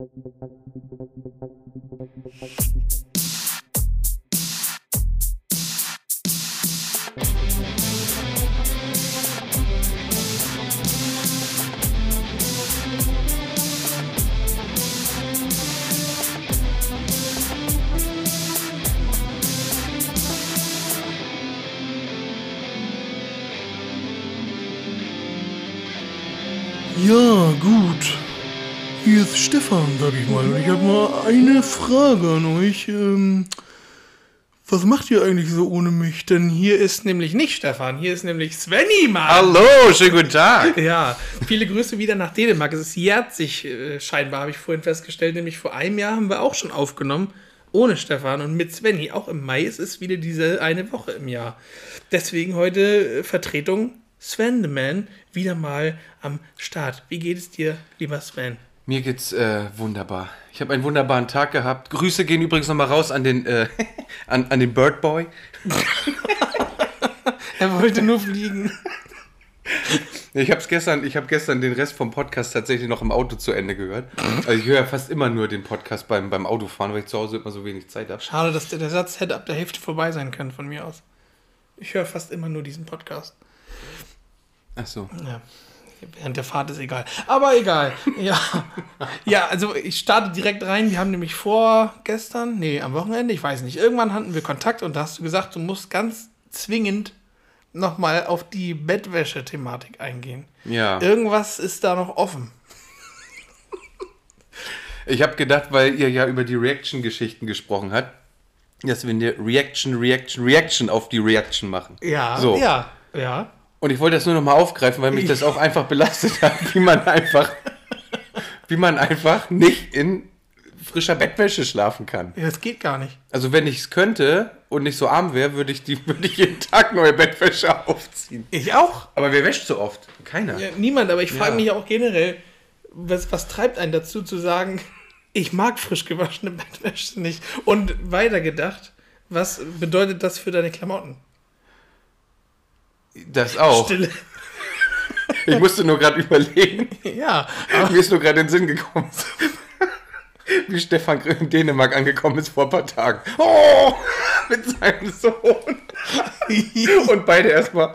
Ja, gut. Ist Stefan, sag ich mal. Und ich habe mal eine Frage an euch. Ähm, was macht ihr eigentlich so ohne mich? Denn hier ist nämlich nicht Stefan, hier ist nämlich Svenny, Mann. Hallo, schönen guten Tag. Ja, viele Grüße wieder nach Dänemark. Es jährt sich äh, scheinbar, habe ich vorhin festgestellt. Nämlich vor einem Jahr haben wir auch schon aufgenommen. Ohne Stefan und mit Svenny. Auch im Mai es ist wieder diese eine Woche im Jahr. Deswegen heute äh, Vertretung Sven the Man wieder mal am Start. Wie geht es dir, lieber Sven? Mir geht's äh, wunderbar. Ich habe einen wunderbaren Tag gehabt. Grüße gehen übrigens nochmal raus an den, äh, an, an den Bird Boy. Er wollte nur fliegen. Ich habe gestern, ich habe gestern den Rest vom Podcast tatsächlich noch im Auto zu Ende gehört. Also ich höre fast immer nur den Podcast beim, beim Autofahren, weil ich zu Hause immer so wenig Zeit habe. Schade, dass der, der Satz hätte ab der Hälfte vorbei sein können von mir aus. Ich höre fast immer nur diesen Podcast. Ach so. Ja. Während der Fahrt ist egal. Aber egal. Ja. ja, also ich starte direkt rein. Wir haben nämlich vor gestern, nee, am Wochenende, ich weiß nicht, irgendwann hatten wir Kontakt und da hast du gesagt, du musst ganz zwingend nochmal auf die Bettwäsche-Thematik eingehen. Ja. Irgendwas ist da noch offen. Ich habe gedacht, weil ihr ja über die Reaction-Geschichten gesprochen habt, dass wir eine Reaction, Reaction, Reaction auf die Reaction machen. Ja, So. ja, ja. Und ich wollte das nur noch mal aufgreifen, weil mich das auch einfach belastet hat, wie man einfach, wie man einfach nicht in frischer Bettwäsche schlafen kann. Ja, Das geht gar nicht. Also wenn ich es könnte und nicht so arm wäre, würde ich die, würde ich jeden Tag neue Bettwäsche aufziehen. Ich auch. Aber wer wäscht so oft? Keiner. Ja, niemand, aber ich frage Ja. mich auch generell, was, was treibt einen dazu zu sagen, ich mag frisch gewaschene Bettwäsche nicht? Und weitergedacht, was bedeutet das für deine Klamotten? Das auch. Stille. Ich musste nur gerade überlegen. Ja, Mir ist nur gerade in den Sinn gekommen. Wie Stefan in Dänemark angekommen ist vor ein paar Tagen. Oh! Mit seinem Sohn. Und beide erstmal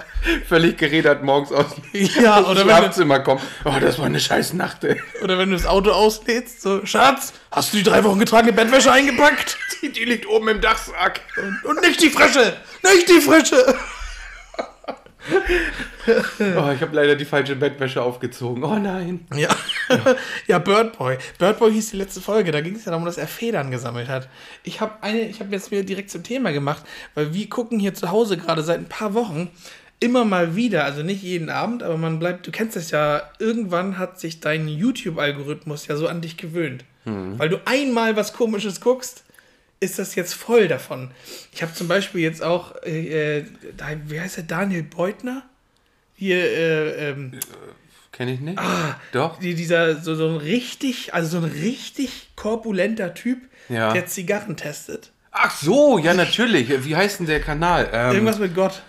völlig geredert morgens aus dem Ja, oder wenn du- Schlafzimmer kommen. Oh, das war eine scheiß Nacht, ey. oder wenn du das Auto auslädst, so, Schatz, hast du die drei Wochen getragene Bettwäsche eingepackt? Die, die liegt oben im Dachsack. Und nicht die frische! Nicht die frische! Oh, ich habe leider die falsche Bettwäsche aufgezogen. Oh nein. Ja, ja Birdboy. Birdboy hieß die letzte Folge. Da ging es ja darum, dass er Federn gesammelt hat. Ich habe eine, ich habe jetzt mir direkt zum Thema gemacht, weil wir gucken hier zu Hause gerade seit ein paar Wochen immer mal wieder, also nicht jeden Abend, aber man bleibt, du kennst das ja, irgendwann hat sich dein YouTube-Algorithmus ja so an dich gewöhnt. Weil du einmal was Komisches guckst, ist das jetzt voll davon. Ich habe zum Beispiel jetzt auch, äh, äh, da- wie heißt der, Daniel Beutner? Hier, äh, ähm, Kenn ich nicht? Ah, Doch. die, dieser so, so ein richtig, also so ein richtig korpulenter Typ, Ja. der Zigarren testet. Ach so, ja natürlich. Wie heißt denn der Kanal? Ähm, Irgendwas mit Gott.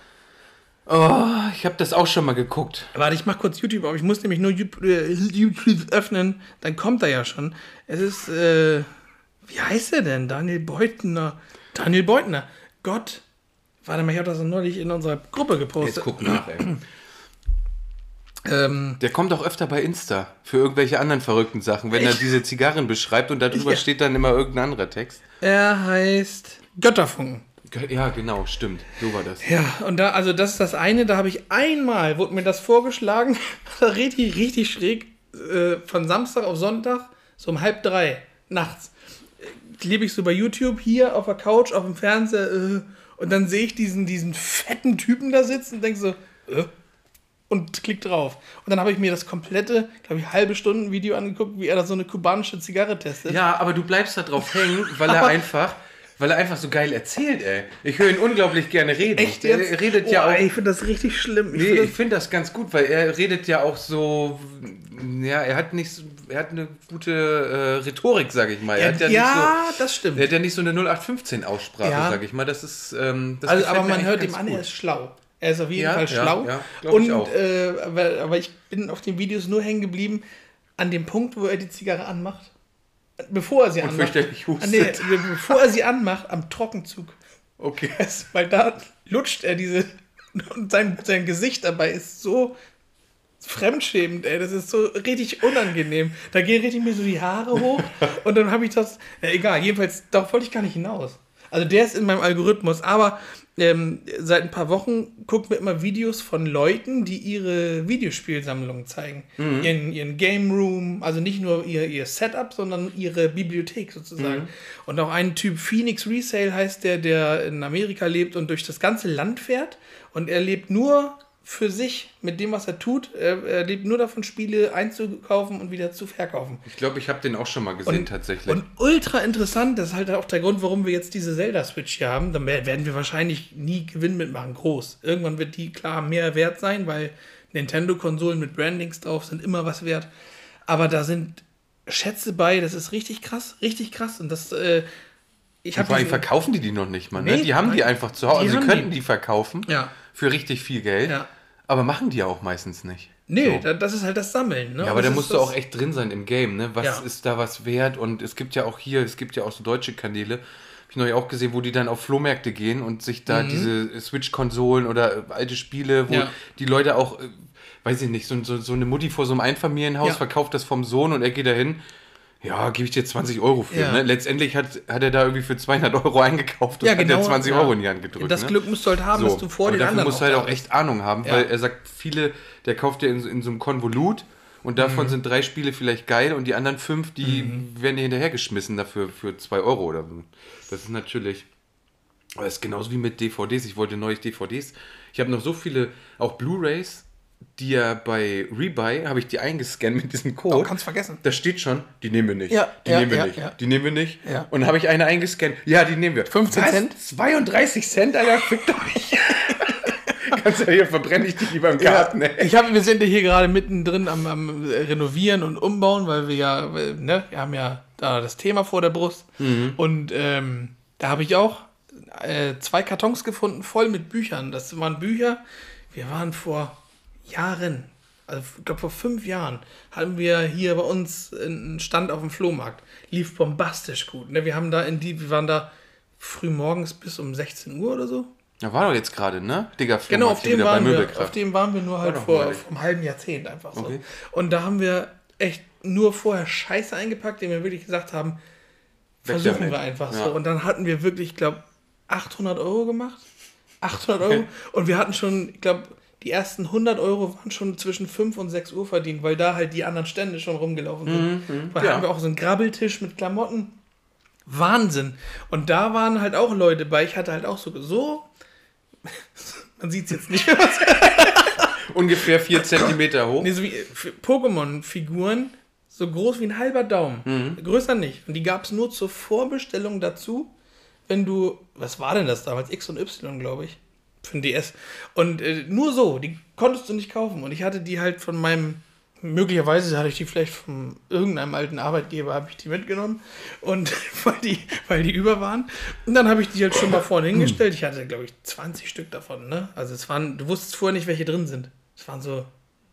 oh, ich habe das auch schon mal geguckt. Warte, ich mach kurz YouTube auf. Ich muss nämlich nur YouTube, äh, YouTube öffnen, dann kommt er ja schon. Es ist, äh, wie heißt er denn? Daniel Beutner. Daniel Beutner. Gott. Warte mal, ich habe das neulich in unserer Gruppe Jetzt gepostet. guck nach, ey. Ähm, Der kommt auch öfter bei Insta für irgendwelche anderen verrückten Sachen, wenn er Echt? diese Zigarren beschreibt und darüber Ja. steht dann immer irgendein anderer Text. er heißt Götterfunken. Ja, genau, stimmt. So war das. Ja, und da, also das ist das eine, da habe ich einmal, wurde mir das vorgeschlagen, richtig, richtig schräg, äh, von Samstag auf Sonntag, so um halb drei nachts, äh, lebe ich so bei YouTube hier auf der Couch, auf dem Fernseher, äh, und dann sehe ich diesen, diesen fetten Typen da sitzen und denke so, äh, und klick drauf. Und dann habe ich mir das komplette, glaube ich, halbe Stunden Video angeguckt, wie er da so eine kubanische Zigarre testet. Ja, aber du bleibst da drauf hängen, weil er einfach, weil er einfach so geil erzählt, ey. Ich höre ihn unglaublich gerne reden. Echt jetzt? Er redet oh, ja auch. Ich finde das richtig schlimm. Ich Nee, find ich finde das ganz gut, weil er redet ja auch so, ja, er hat nicht, so- er hat eine gute äh, Rhetorik, sage ich mal. Er ja, hat ja, ja nicht das so, stimmt. er hat ja nicht so eine 0815 Aussprache, Ja. sage ich mal. Das ist, ähm, das Also, aber man hört ihm an, er ist schlau. Er ist auf jeden Ja, Fall schlau. und ich auch. Äh, aber, aber ich bin auf den Videos nur hängen geblieben an dem Punkt, wo er die Zigarre anmacht bevor er sie Und anmacht. hustet. Nee, bevor er sie anmacht, am Trockenzug. Okay. Weil da lutscht er diese. Und sein, sein Gesicht dabei ist so fremdschämend, ey. Das ist so richtig unangenehm. Da gehen richtig mir so die Haare hoch. und dann habe ich das. Ja, egal, jedenfalls, darauf wollte ich gar nicht hinaus. Also der ist in meinem Algorithmus, aber ähm, seit ein paar Wochen gucken wir immer Videos von Leuten, die ihre Videospielsammlungen zeigen. Ihren, ihren Game Room, also nicht nur ihr, ihr Setup, sondern ihre Bibliothek sozusagen. Und auch ein Typ Phoenix Resale heißt der, der in Amerika lebt und durch das ganze Land fährt. Und er lebt nur für sich mit dem, was er tut. Er, lebt nur davon, Spiele einzukaufen und wieder zu verkaufen. Ich glaube, ich habe den auch schon mal gesehen, tatsächlich. Und ultra interessant, das ist halt auch der Grund, warum wir jetzt diese Zelda-Switch hier haben. Dann wer- werden wir wahrscheinlich nie Gewinn mitmachen, groß. Irgendwann wird die klar mehr wert sein, weil Nintendo-Konsolen mit Brandings drauf sind immer was wert. Aber da sind Schätze bei, das ist richtig krass, richtig krass. Und das, äh, ich Und habe vor allem verkaufen die die noch nicht mal. Ne? Nee, die haben die nein. einfach zu Hause. Die Also sie könnten die. die, verkaufen Ja. Für richtig viel Geld. Ja. Aber machen die ja auch meistens nicht. Nee, So. da, das ist halt das Sammeln. Ne? Ja, aber da musst du auch echt drin sein im Game, ne? Was Ja. ist da was wert? Und es gibt ja auch hier, es gibt ja auch so deutsche Kanäle, habe ich neulich auch gesehen, wo die dann auf Flohmärkte gehen und sich da diese Switch-Konsolen oder äh, alte Spiele, wo Mhm. Ja. die Leute auch, äh, weiß ich nicht, so, so, so eine Mutti vor so einem Einfamilienhaus Ja. verkauft das vom Sohn und er geht dahin. Ja, gebe ich dir 20 Euro für. Ja. Ne? Letztendlich hat, hat er da irgendwie für 200 Euro eingekauft und Ja, hat genau, dir 20 ja. Euro in die Hand gedrückt. Das ne? Glück musst du halt haben, dass du vor den dafür anderen musst du halt auch echt Ahnung haben, weil er sagt, viele, der kauft ja in, so- in so einem Konvolut und davon sind drei Spiele vielleicht geil und die anderen fünf, die werden dir hinterhergeschmissen dafür für zwei Euro oder so. Das ist natürlich, das ist genauso wie mit DVDs. Ich wollte neulich DVDs. Ich habe noch so viele, auch Blu-Rays, die ja bei Rebuy, habe ich die eingescannt mit diesem Code. Oh, kannst vergessen. Da steht schon, die nehmen wir nicht. Ja, die ja, nehmen wir ja, nicht. ja. Die nehmen wir nicht. Ja. Und dann habe ich eine eingescannt. Ja, die nehmen wir. 15 Was? Cent? 32 Cent, Alter, fickt euch. Kannst ja hier verbrenne ich die lieber im Garten, ey. Ich hab, wir sind ja hier gerade mittendrin am, am Renovieren und Umbauen, weil wir ja, ne, wir haben ja da das Thema vor der Brust. Und ähm, da habe ich auch äh, zwei Kartons gefunden, voll mit Büchern. Das waren Bücher, wir waren vor Jahren, also ich glaube vor fünf Jahren, hatten wir hier bei uns einen Stand auf dem Flohmarkt. Lief bombastisch gut. Ne? Wir haben da in die, wir waren da früh morgens bis um 16 Uhr oder so. Da war doch jetzt gerade, ne? Digga, Genau, auf dem, waren wir, auf dem waren wir nur halt vor, vor einem halben Jahrzehnt einfach so. Okay. Und da haben wir echt nur vorher Scheiße eingepackt, den wir wirklich gesagt haben, versuchen wir einfach Ja. so. Und dann hatten wir wirklich, ich glaube, 800 Euro gemacht. 800 Euro. Und wir hatten schon, ich glaube, die ersten 100 Euro waren schon zwischen 5 und 6 Uhr verdient, weil da halt die anderen Stände schon rumgelaufen sind. Weil ja. hatten wir auch so einen Grabbeltisch mit Klamotten. Wahnsinn. Und da waren halt auch Leute bei. Ich hatte halt auch so, so man sieht es jetzt nicht, Ungefähr 4 Zentimeter hoch. Nee, so wie Pokémon-Figuren, so groß wie ein halber Daumen. Mhm. Größer nicht. Und die gab es nur zur Vorbestellung dazu, wenn du, was war denn das damals? X und Y, glaube ich. Für ein DS. Und äh, nur so, die konntest du nicht kaufen. Und ich hatte die halt von meinem, möglicherweise hatte ich die vielleicht von irgendeinem alten Arbeitgeber, habe ich die mitgenommen. Und weil die, weil die über waren. Und dann habe ich die halt schon mal vorne hingestellt. Ich hatte, glaube ich, 20 Stück davon. Ne? Also es waren, du wusstest vorher nicht, welche drin sind. Es waren so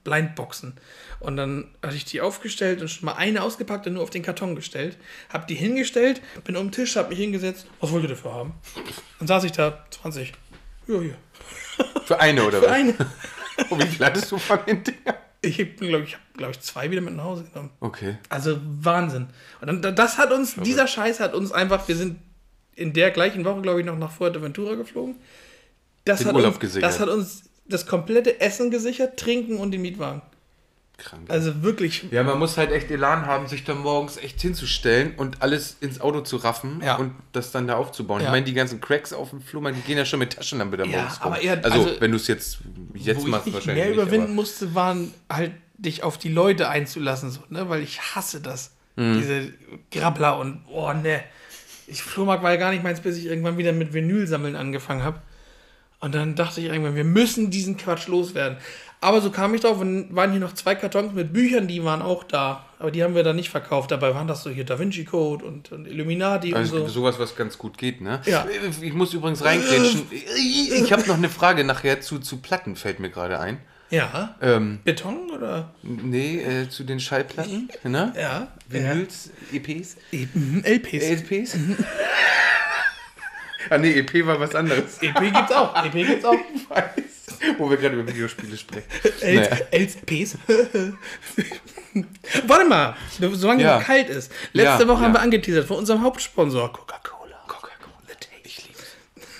Blindboxen. Und dann hatte ich die aufgestellt und schon mal eine ausgepackt und nur auf den Karton gestellt. Hab die hingestellt, bin um den Tisch, hab mich hingesetzt. Was wollt ihr dafür haben? Dann saß ich da, 20. Ja, hier. Für eine oder Für was? eine. Oh, wie viel hattest du von den Dingern? Ich glaube ich, habe, glaube ich, zwei wieder mit nach Hause genommen. Okay. Also Wahnsinn. Und dann, das hat uns, dieser Scheiß hat uns einfach, wir sind in der gleichen Woche, glaube ich, noch nach Fuerteventura geflogen. Das Den hat Urlaub uns, gesichert. Das hat uns das komplette Essen gesichert, Trinken und den Mietwagen. Krank. Also wirklich. Ja, man muss halt echt Elan haben, sich dann morgens echt hinzustellen und alles ins Auto zu raffen Ja. und das dann da aufzubauen. Ja. Ich meine, die ganzen Cracks auf dem Flohmarkt, die gehen ja schon mit Taschenlampe da Ja, morgens rum. aber eher- also, also, wenn du es jetzt, jetzt machst, ich wahrscheinlich mehr nicht. überwinden aber- musste, waren halt dich auf die Leute einzulassen, so, ne? weil ich hasse das. Mhm. Diese Grabbler und, oh ne. Ich, Flohmarkt war ja gar nicht meins, bis ich irgendwann wieder mit Vinyl sammeln angefangen habe. Und dann dachte ich irgendwann, wir müssen diesen Quatsch loswerden. Aber so kam ich drauf und waren hier noch zwei Kartons mit Büchern, die waren auch da. Aber die haben wir dann nicht verkauft. Dabei waren das so hier Da Vinci Code und, und Illuminati Also und so. sowas, was ganz gut geht, ne? Ja. Ich muss übrigens reingrätschen. Ich habe noch eine Frage nachher zu, zu Platten, fällt mir gerade ein. Ja. Ähm, Beton oder? nee, äh, zu den Schallplatten, ne? Ja. Vinyls, EPs, Mhm, LPs. LPs. ah nee, EP war was anderes. EP gibt's auch. EP gibt's auch. Ich weiß. Wo wir gerade über Videospiele sprechen. L Naja. LPs. Warte mal, solange Ja. es kalt ist. Letzte Ja, Woche haben ja. wir angeteasert von unserem Hauptsponsor Coca-Cola. Coca-Cola. Ich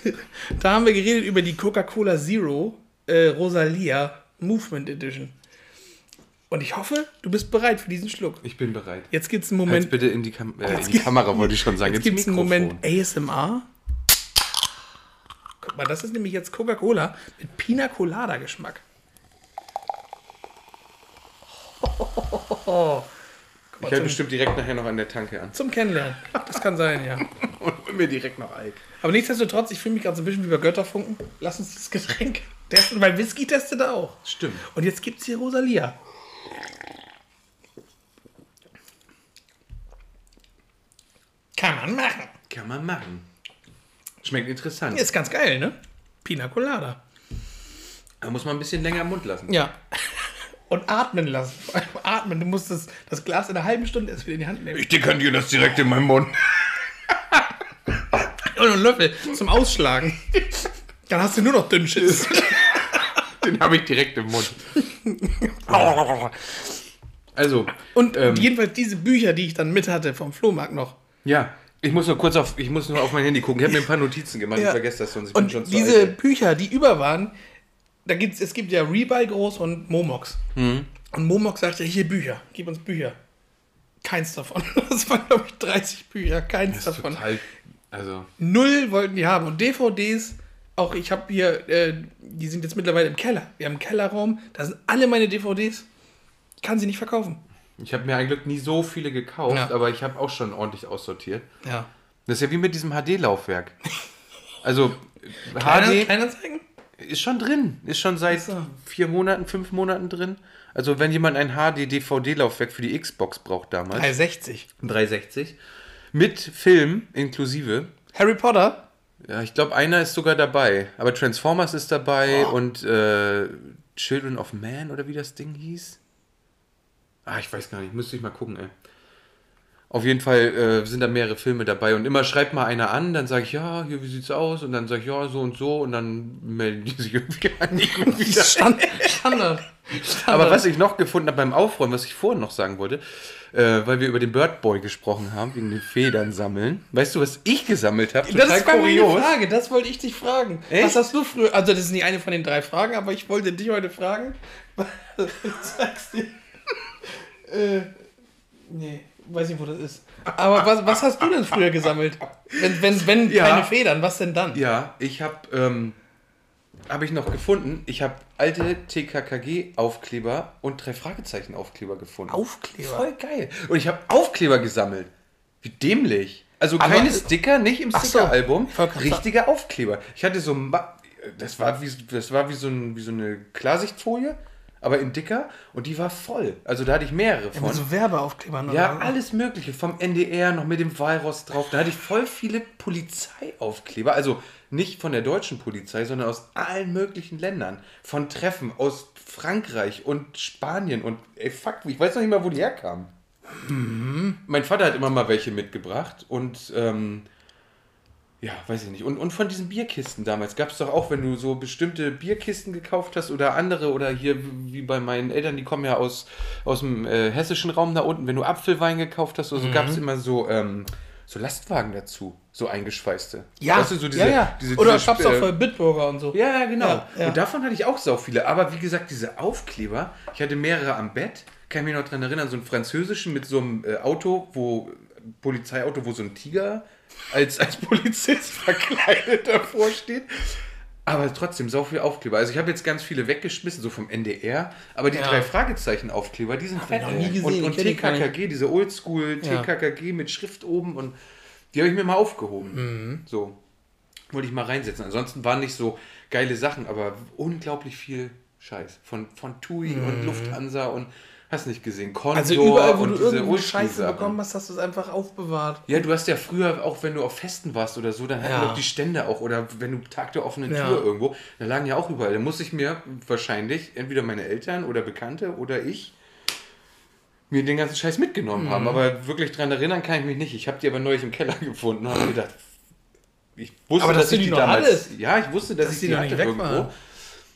lieb's. Da haben wir geredet über die Coca-Cola Zero äh, Rosalia Movement Edition. Und ich hoffe, du bist bereit für diesen Schluck. Ich bin bereit. Jetzt gibt's einen Halt Moment. bitte in die, Kam äh, in die gibt- Kamera, wollte ich schon sagen. Jetzt gibt es einen. Moment ASMR. Guck mal, das ist nämlich jetzt Coca-Cola mit Pina Colada Geschmack. Ich halte bestimmt direkt nachher noch an der Tanke an. Zum Kennenlernen. Das kann sein, ja. Und hol mir direkt noch Alk. Aber nichtsdestotrotz, ich fühle mich gerade so ein bisschen wie bei Götterfunken. Lass uns dieses Getränk testen, weil Whisky testet er auch. Stimmt. Und jetzt gibt es hier Rosalia. Kann man machen. Kann man machen. Schmeckt interessant. Ist ganz geil, ne? Pina Colada. Da muss man ein bisschen länger im Mund lassen. Ja. Und atmen lassen. Vor allem atmen. Du musst das, das Glas in einer halben Stunde erst wieder in die Hand nehmen. Ich dekantiere das direkt in meinen Mund. Und einen Löffel zum Ausschlagen. Dann hast du nur noch Dünnschiss. Den habe ich direkt im Mund. Also, Und Ähm. jedenfalls diese Bücher, die ich dann mit hatte vom Flohmarkt noch. ja. Ich muss nur kurz auf, ich muss nur auf mein Handy gucken. Ich habe mir ein paar Notizen gemacht. Ich Ja. vergesse das sonst. Ich Und schon diese alt. Bücher, die über waren, da gibt's, es gibt ja Rebuy groß und Momox. Mhm. Und Momox sagte, hier Bücher, gib uns Bücher. Keins davon. Das waren, glaube ich, 30 Bücher, keins davon. total, also, Null wollten die haben. Und DVDs, auch ich habe hier, äh, die sind jetzt mittlerweile im Keller. Wir haben einen Kellerraum, da sind alle meine DVDs. Ich kann sie nicht verkaufen. Ich habe mir ein Glück nie so viele gekauft, Ja. aber ich habe auch schon ordentlich aussortiert. Ja. Das ist ja wie mit diesem HD-Laufwerk. Also, Kleiner, HD Kleinanzeigen? ist schon drin. Ist schon seit so. vier Monaten, fünf Monaten drin. Also, wenn jemand ein HD-DVD-Laufwerk für die Xbox braucht damals, 360. 360, mit Film inklusive, Harry Potter? Ja, ich glaube, einer ist sogar dabei. Aber Transformers ist dabei und äh, Children of Man oder wie das Ding hieß. Ah, ich weiß gar nicht. Müsste ich mal gucken, ey. Auf jeden Fall äh, sind da mehrere Filme dabei und immer schreibt mal einer an, dann sage ich, ja, hier, wie sieht's aus? Und dann sage ich, ja, so und so und dann melden die sich irgendwie an. wieder. Stand, Standard. Aber was ich noch gefunden habe beim Aufräumen, was ich vorhin noch sagen wollte, äh, weil wir über den Bird Boy gesprochen haben, wegen den Federn sammeln. Weißt du, was ich gesammelt habe? Das ist meine Frage, das wollte ich dich fragen. Echt? Was hast du früher? Also, das ist nicht eine von den drei Fragen, aber ich wollte dich heute fragen. Ich sag's dir. Äh, nee, weiß nicht, wo das ist. Aber was, was hast du denn früher gesammelt? Wenn, wenn, wenn Ja. keine Federn, was denn dann? Ja, ich habe ähm, habe ich noch gefunden. Ich habe alte TKKG-Aufkleber und drei Fragezeichen-Aufkleber gefunden. Aufkleber. Voll geil. Und ich habe Aufkleber gesammelt. Wie dämlich. Also Aber- keine Sticker, nicht im so. Sticker-Album, grad richtige Aufkleber. Ich hatte so, Ma- das war wie, das war wie so, ein, wie so eine Klarsichtfolie, aber in dicker und die war voll. Also da hatte ich mehrere von. Mit so Werbeaufklebern Ja, oder? alles Mögliche. Vom NDR noch mit dem Walross drauf. Da hatte ich voll viele Polizeiaufkleber. Also nicht von der deutschen Polizei, sondern aus allen möglichen Ländern. Von Treffen aus Frankreich und Spanien und ey, fuck, ich weiß noch nicht mal, wo die herkamen. Mein Vater hat immer mal welche mitgebracht und ähm, ja, weiß ich nicht. Und, und von diesen Bierkisten damals gab es doch auch, wenn du so bestimmte Bierkisten gekauft hast oder andere oder hier wie bei meinen Eltern, die kommen ja aus, aus dem äh, hessischen Raum da unten, wenn du Apfelwein gekauft hast, oder so gab es immer so, ähm, so Lastwagen dazu, so eingeschweißte. Ja, Weißt du, so diese, ja, ja. Diese, oder diese, gab's auch äh, für Bitburger und so. ja, ja, genau. Ja, ja. Und davon hatte ich auch so viele. Aber wie gesagt, diese Aufkleber, ich hatte mehrere am Bett. Kann mich noch dran erinnern, so einen französischen mit so einem äh, Auto, wo Polizeiauto, wo so ein Tiger als, als Polizist verkleidet davor steht. Aber trotzdem, so viel Aufkleber. Also ich habe jetzt ganz viele weggeschmissen, so vom NDR. Aber die Ja. drei Fragezeichen-Aufkleber, die sind ich fett. noch nie ey. gesehen, Und, und. TKKG, diese Oldschool Ja. TKKG mit Schrift oben. Und die habe ich mir mal aufgehoben. Mhm. So wollte ich mal reinsetzen. Ansonsten waren nicht so geile Sachen, aber unglaublich viel Scheiß. Von, von TUI Mhm. und Lufthansa und Hast nicht gesehen. Condor Also überall, wo und du diese irgendwo Scheiße bekommen hast, hast du es einfach aufbewahrt. Ja, du hast ja früher, auch wenn du auf Festen warst oder so, dann hatten Ja. doch die Stände auch. Oder wenn du Tag der offenen Ja. Tür irgendwo, da lagen ja auch überall. Da muss ich mir wahrscheinlich entweder meine Eltern oder Bekannte oder ich mir den ganzen Scheiß mitgenommen Mhm. haben. Aber wirklich dran erinnern kann ich mich nicht. Ich habe die aber neulich im Keller gefunden und habe gedacht, ich wusste, Aber dass dass ich die die damals. hattest. Ja, ich wusste, dass, Dass ich die die hatte nicht weg irgendwo. waren.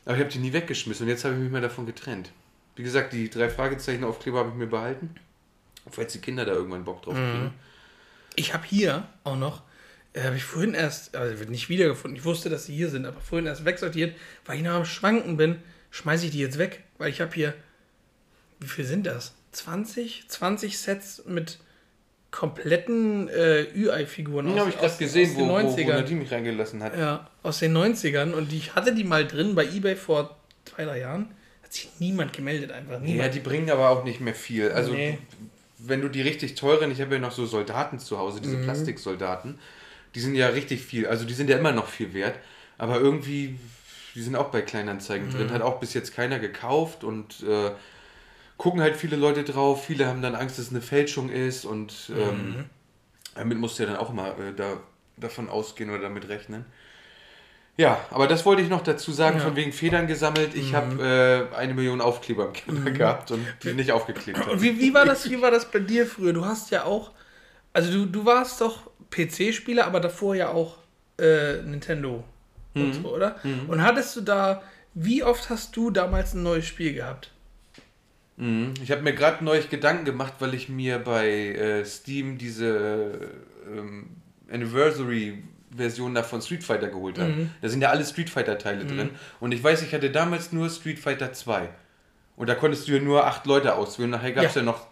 Aber ich habe die nie weggeschmissen und jetzt habe ich mich mal davon getrennt. Wie gesagt, die drei Fragezeichen Aufkleber habe ich mir behalten. Falls die Kinder da irgendwann Bock drauf Mhm. kriegen. Ich habe hier auch noch, äh, habe ich vorhin erst, also wird nicht wiedergefunden, ich wusste, dass sie hier sind, aber vorhin erst wegsortiert, weil ich noch am Schwanken bin, schmeiße ich die jetzt weg, weil ich habe hier, wie viel sind das? 20? 20 Sets mit kompletten äh, Ü-Ei-Figuren Den habe ich gerade gesehen, wo, den wo, wo 90ern. Nadine mich reingelassen hat. Ja, aus den 90ern und ich hatte die mal drin bei Ebay vor zwei, drei Jahren. Hat sich niemand gemeldet, einfach Ja, niemand. die bringen aber auch nicht mehr viel. Also, Nee. wenn du die richtig teuren, ich habe ja noch so Soldaten zu Hause, Mhm. diese Plastiksoldaten, die sind ja richtig viel, also die sind ja immer noch viel wert, aber irgendwie, die sind auch bei Kleinanzeigen Mhm. drin, hat auch bis jetzt keiner gekauft und äh, gucken halt viele Leute drauf, viele haben dann Angst, dass es eine Fälschung ist und Mhm. ähm, damit musst du ja dann auch mal äh, da, davon ausgehen oder damit rechnen. Ja, aber das wollte ich noch dazu sagen, Ja. Mhm. von wegen Federn gesammelt. Ich habe äh, eine Million Aufkleber im Keller gehabt und die nicht aufgeklebt. Und habe. wie, wie, war das, wie war das bei dir früher? Du hast ja auch, also du, du warst doch PC-Spieler, aber davor ja auch äh, Nintendo und so, oder? Und hattest du da, wie oft hast du damals ein neues Spiel gehabt? Mhm. Ich habe mir gerade neulich Gedanken gemacht, weil ich mir bei äh, Steam diese ähm, Anniversary-Version da von Street Fighter geholt habe. Mhm. Da sind ja alle Street Fighter-Teile drin. Und ich weiß, ich hatte damals nur Street Fighter 2. Und da konntest du ja nur acht Leute auswählen. Nachher gab es Ja. ja. noch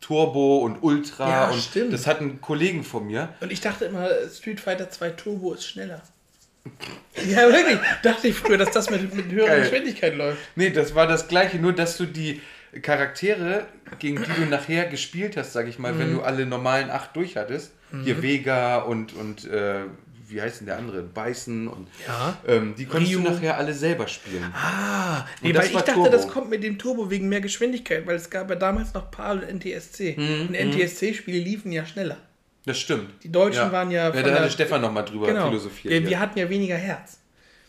Turbo und Ultra. Ja, und stimmt. Das hatten Kollegen von mir. Und ich dachte immer, Street Fighter 2 Turbo ist schneller. Ja, wirklich. Dachte ich früher, dass das mit, mit höherer Geil. Geschwindigkeit läuft. Nee, das war das gleiche, nur dass du die Charaktere, gegen die du nachher gespielt hast, sag ich mal, Mhm. wenn du alle normalen acht durch hattest, hier Vega und, und äh, wie heißt denn der andere? Bison und Ja. ähm, die konntest Ryu. du nachher alle selber spielen. Ah, nee, weil ich dachte, Turbo. das kommt mit dem Turbo wegen mehr Geschwindigkeit, weil es gab ja damals noch PAL und NTSC. Mhm, und NTSC-Spiele liefen ja schneller. Das stimmt. Die Deutschen waren ja Ja, da hatte Stefan nochmal drüber Genau. philosophiert. Wir, ja. wir hatten ja weniger Herz.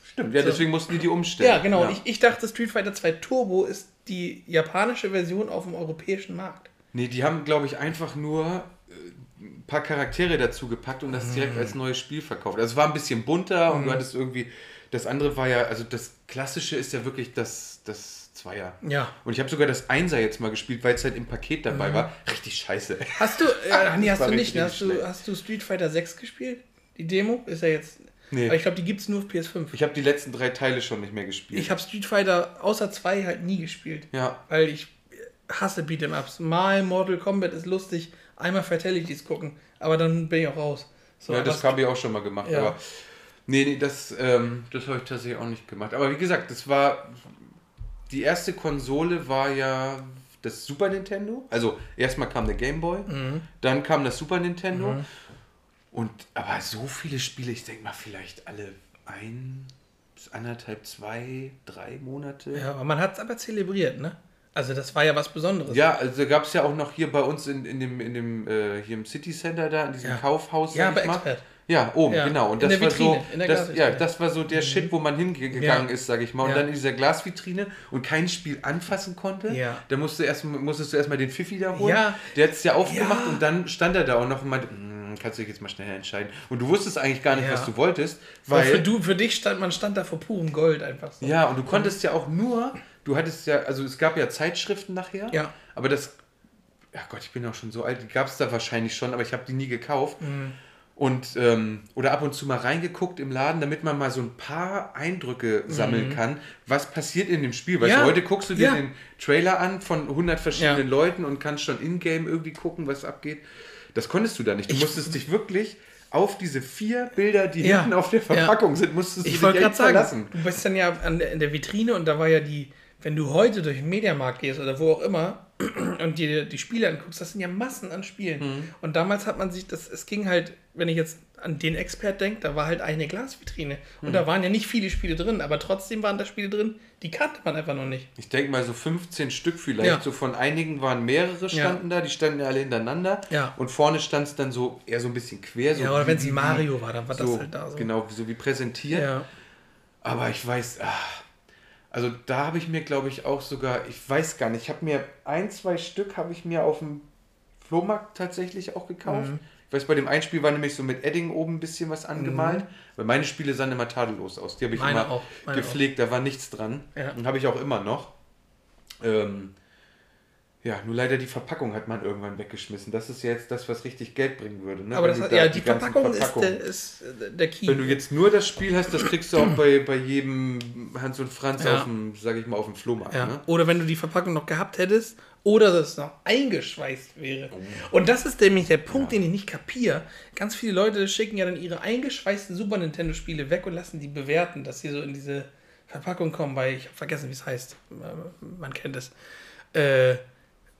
Stimmt, ja, So. deswegen mussten die die umstellen. Ja, genau. Und Ich, ich dachte, Street Fighter 2 Turbo ist die japanische Version auf dem europäischen Markt. Nee, die haben, glaube ich, einfach nur äh, ein paar Charaktere dazu gepackt und das direkt Mhm. als neues Spiel verkauft. Also es war ein bisschen bunter und du hattest irgendwie, das andere war ja, also das Klassische ist ja wirklich das, das Zweier. Ja. Und ich habe sogar das Einser jetzt mal gespielt, weil es halt im Paket Mhm. dabei war. Richtig scheiße. Hast du, äh, nee, hast du nicht, ne? Hast du, hast du Street Fighter 6 gespielt? Die Demo ist ja jetzt. Nee. Aber ich glaube, die gibt es nur auf PS5. Ich habe die letzten drei Teile schon nicht mehr gespielt. Ich habe Street Fighter außer 2 halt nie gespielt. ja. Weil ich hasse Beat'em-Ups. Mal Mortal Kombat ist lustig, einmal Fatalities gucken, aber dann bin ich auch raus. So, ja, das habe ich auch schon mal gemacht. Ja. Aber nee, nee, das, ähm, das habe ich tatsächlich auch nicht gemacht. Aber wie gesagt, das war. Die erste Konsole war ja das Super Nintendo. Also erstmal kam der Game Boy, Mhm. dann kam das Super Nintendo. Und aber so viele Spiele, ich denke mal vielleicht alle ein bis anderthalb, zwei, drei Monate. Ja, aber man hat es aber zelebriert, ne? Also das war ja was Besonderes. Ja, also gab es ja auch noch hier bei uns in, in dem, in dem äh, hier im City Center da, in diesem Ja. Kaufhaus. Ja, bei ich mal. Expert. Ja, oben, Ja, genau. Und in das der war so, Vitrine, in der das, Glasvitrine. ja, das war so der Shit, wo man hingegangen Ja. ist, sag ich mal. Und Ja. dann in dieser Glasvitrine und kein Spiel anfassen konnte. Ja. Da musst du erst, musstest du erstmal den Pfiffi da holen. Ja. Der hat es ja aufgemacht und dann stand er da und noch und meinte, "Mm, kannst du dich jetzt mal schnell entscheiden. Und du wusstest eigentlich gar nicht, was du wolltest. Weil Weil, für, du, für dich stand, man stand da vor purem Gold einfach so. ja, und du konntest ja auch nur, du hattest ja, also es gab ja Zeitschriften nachher. Ja. Aber das, ja Gott, ich bin auch schon so alt, die gab es da wahrscheinlich schon, aber ich habe die nie gekauft. Mhm. Und, ähm, oder ab und zu mal reingeguckt im Laden, damit man mal so ein paar Eindrücke sammeln kann, was passiert in dem Spiel. Mhm. Ja. heute guckst du dir Ja. den Trailer an von 100 verschiedenen Ja. Leuten und kannst schon in-game irgendwie gucken, was abgeht. Das konntest du da nicht. Du Ich- musstest dich wirklich auf diese vier Bilder, die Ja. hinten auf der Ja. Verpackung sind, musstest du Ich dich echt sagen, verlassen. du bist dann ja an der, in der Vitrine und da war ja die wenn du heute durch den Mediamarkt gehst oder wo auch immer und dir die Spiele anguckst, das sind ja Massen an Spielen. Mhm. Und damals hat man sich, das, es ging halt, wenn ich jetzt an den Expert denke, da war halt eine Glasvitrine. Und Mhm. da waren ja nicht viele Spiele drin, aber trotzdem waren da Spiele drin, die kannte man einfach noch nicht. Ich denke mal so 15 Stück vielleicht. Ja. So von einigen waren mehrere standen da, die standen ja alle hintereinander. Ja. Und vorne stand es dann so eher so ein bisschen quer. So Ja, oder wenn es Mario war, dann war so, das halt da so. Genau, so wie präsentiert. Ja. Aber ich weiß, ah, also da habe ich mir, glaube ich, auch sogar, ich weiß gar nicht, ich habe mir ein, zwei Stück habe ich mir auf dem Flohmarkt tatsächlich auch gekauft. Mhm. Ich weiß, bei dem einen Spiel war nämlich so mit Edding oben ein bisschen was angemalt, weil meine Spiele sahen immer tadellos aus. Die habe ich Mhm. Meine immer auch, gepflegt, da war nichts dran. Ja. Und habe ich auch immer noch. Ähm, ja, nur leider die Verpackung hat man irgendwann weggeschmissen. Das ist ja jetzt das, was richtig Geld bringen würde. Ne? Aber das, hat- da ja, die, ganzen Verpackung, Verpackungen- ist, der, ist äh, der Key. wenn du jetzt nur das Spiel hast, das kriegst du auch bei, bei jedem Hans und Franz Ja. auf dem, sag ich mal, auf dem Flohmarkt. Ja. Ne? Oder wenn du die Verpackung noch gehabt hättest oder das noch eingeschweißt wäre. Oh. Und das ist nämlich der Punkt, den ich nicht kapiere. Ganz viele Leute schicken ja dann ihre eingeschweißten Super Nintendo-Spiele weg und lassen die bewerten, dass sie so in diese Verpackung kommen, weil ich habe vergessen, wie es heißt. Man kennt es. Äh,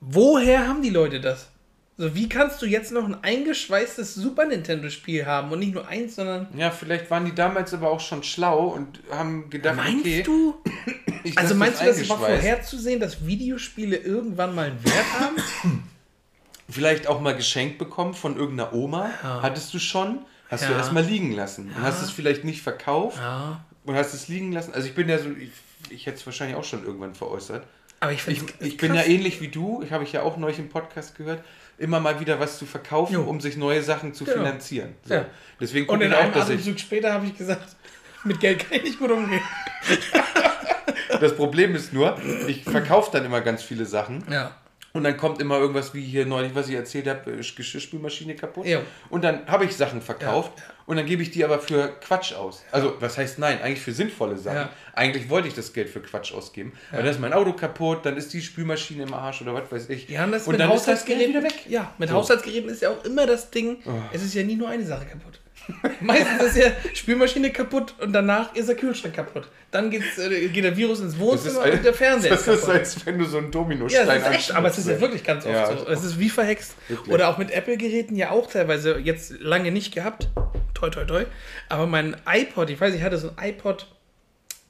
woher haben die Leute das? So, wie kannst du jetzt noch ein eingeschweißtes Super Nintendo-Spiel haben und nicht nur eins, sondern. Ja, vielleicht waren die damals aber auch schon schlau und haben gedacht, Meinst okay, du? ich Also meinst du, das war vorherzusehen, dass Videospiele irgendwann mal einen Wert haben? Vielleicht auch mal geschenkt bekommen von irgendeiner Oma. Ja. Hattest du schon? Hast du Ja. erstmal liegen lassen. Und hast es vielleicht nicht verkauft Ja. und hast es liegen lassen. Also ich bin ja so, ich, ich hätte es wahrscheinlich auch schon irgendwann veräußert. Aber ich Ich, ich bin ja ähnlich wie du, ich habe ich ja auch neulich im Podcast gehört, immer mal wieder was zu verkaufen, Jo. um sich neue Sachen zu Genau. finanzieren. So. Ja. Deswegen Und in auch, einem ich. Atemzug später habe ich gesagt, mit Geld kann ich nicht gut umgehen. Das Problem ist nur, ich verkaufe dann immer ganz viele Sachen Ja. und dann kommt immer irgendwas wie hier neulich, was ich erzählt habe, Geschirrspülmaschine kaputt. Ja. Und dann habe ich Sachen verkauft ja. Und dann gebe ich die aber für Quatsch aus. Also, was heißt nein? Eigentlich für sinnvolle Sachen. Ja. Eigentlich wollte ich das Geld für Quatsch ausgeben. Weil dann ist mein Auto kaputt, dann ist die Spülmaschine im Arsch oder was weiß ich. Ja, und das und mit dann ist das Geld Haushaltsgeräten wieder weg. Ja, mit So. Oh. Haushaltsgeräten ist ja auch immer das Ding, es ist ja nie nur eine Sache kaputt. Meistens ist ja Spülmaschine kaputt und danach ist der Kühlschrank kaputt. Dann geht's, äh, geht der Virus ins Wohnzimmer ein, und der Fernseher das ist, als wenn du so einen Dominostein ja, hast. echt, Aber es ist ja wirklich ganz oft ja, so. Es ist wie verhext. Wirklich. Oder auch mit Apple-Geräten ja auch teilweise jetzt lange nicht gehabt. Toi, toi, toi. Aber mein iPod, ich weiß, ich hatte so ein iPod.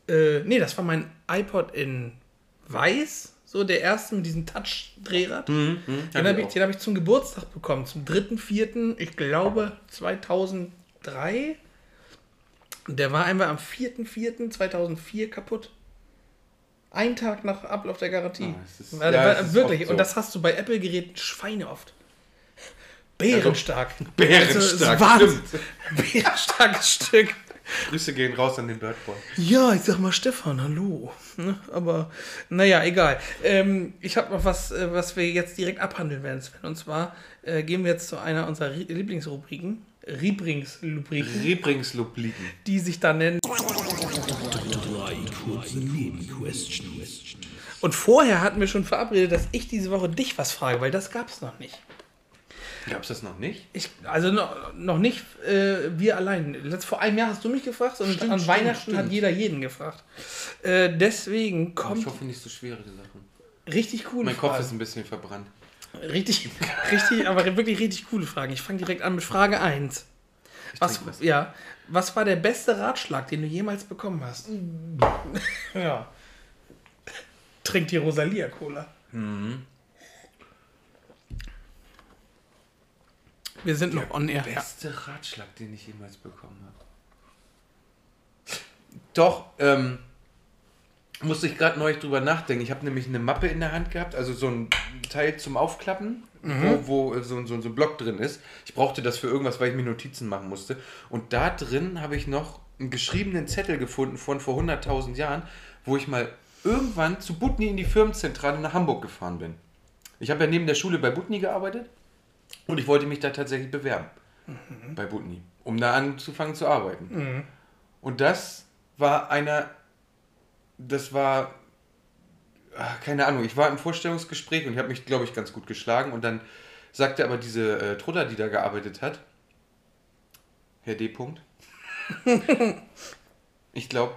Äh, nee, das war mein iPod in weiß. So der erste mit diesem Touch-Drehrad. Mhm, mhm. den habe ich, hab ich, zum Geburtstag bekommen. Zum 3.4., ich glaube 2000. 3. Der war einmal am 4.4.2004 kaputt. Ein Tag nach Ablauf der Garantie. Ah, ist, also, ja, wirklich, so. und das hast du bei Apple-Geräten Schweine oft. Bärenstark. Also, bärenstark, also, stimmt. Bärenstarkes Stück. Grüße gehen raus an den Birdboy. Ja, ich sag mal Stefan, hallo. Ne, aber naja, egal. Ähm, ich habe noch was, äh, was wir jetzt direkt abhandeln werden, Sven. Und zwar äh, gehen wir jetzt zu einer unserer Lieblingsrubriken. Lieblingsrubriken. Lieblingsrubriken, die sich da nennen. Drei kurze Nebenquestions. Und vorher hatten wir schon verabredet, dass ich diese Woche dich was frage, weil das gab es noch nicht. Gab es das noch nicht? Ich, also noch, noch nicht äh, wir allein. Letzt, vor einem Jahr hast du mich gefragt und Stimmt, an stimmt, Weihnachten stimmt. hat jeder jeden gefragt. Äh, deswegen Ich kommt hoffe nicht so schwere Sachen. richtig coole Mein Kopf ist ein bisschen verbrannt. Richtig, richtig, aber wirklich richtig coole Fragen. Ich fange direkt an mit Frage 1. Was, ja, was war der beste Ratschlag, den du jemals bekommen hast? ja. Trink die Rosalia-Cola. Mhm. Wir sind noch on air. Ja. Beste Ratschlag, den ich jemals bekommen habe. Doch, ähm, musste ich gerade neulich drüber nachdenken. Ich habe nämlich eine Mappe in der Hand gehabt, also so ein Teil zum Aufklappen, wo, wo äh, so, so, so ein Block drin ist. Ich brauchte das für irgendwas, weil ich mir Notizen machen musste. Und da drin habe ich noch einen geschriebenen Zettel gefunden von vor 100.000 Jahren, wo ich mal irgendwann zu Butni in die Firmenzentrale nach Hamburg gefahren bin. Ich habe ja neben der Schule bei Butni gearbeitet und ich wollte mich da tatsächlich bewerben. Bei Butni. Um da anzufangen zu arbeiten. Und das war einer, das war, ah, keine Ahnung, ich war im Vorstellungsgespräch und ich habe mich, glaube ich, ganz gut geschlagen. Und dann sagte aber diese äh, Truller, die da gearbeitet hat, Herr D. Punkt, ich glaube,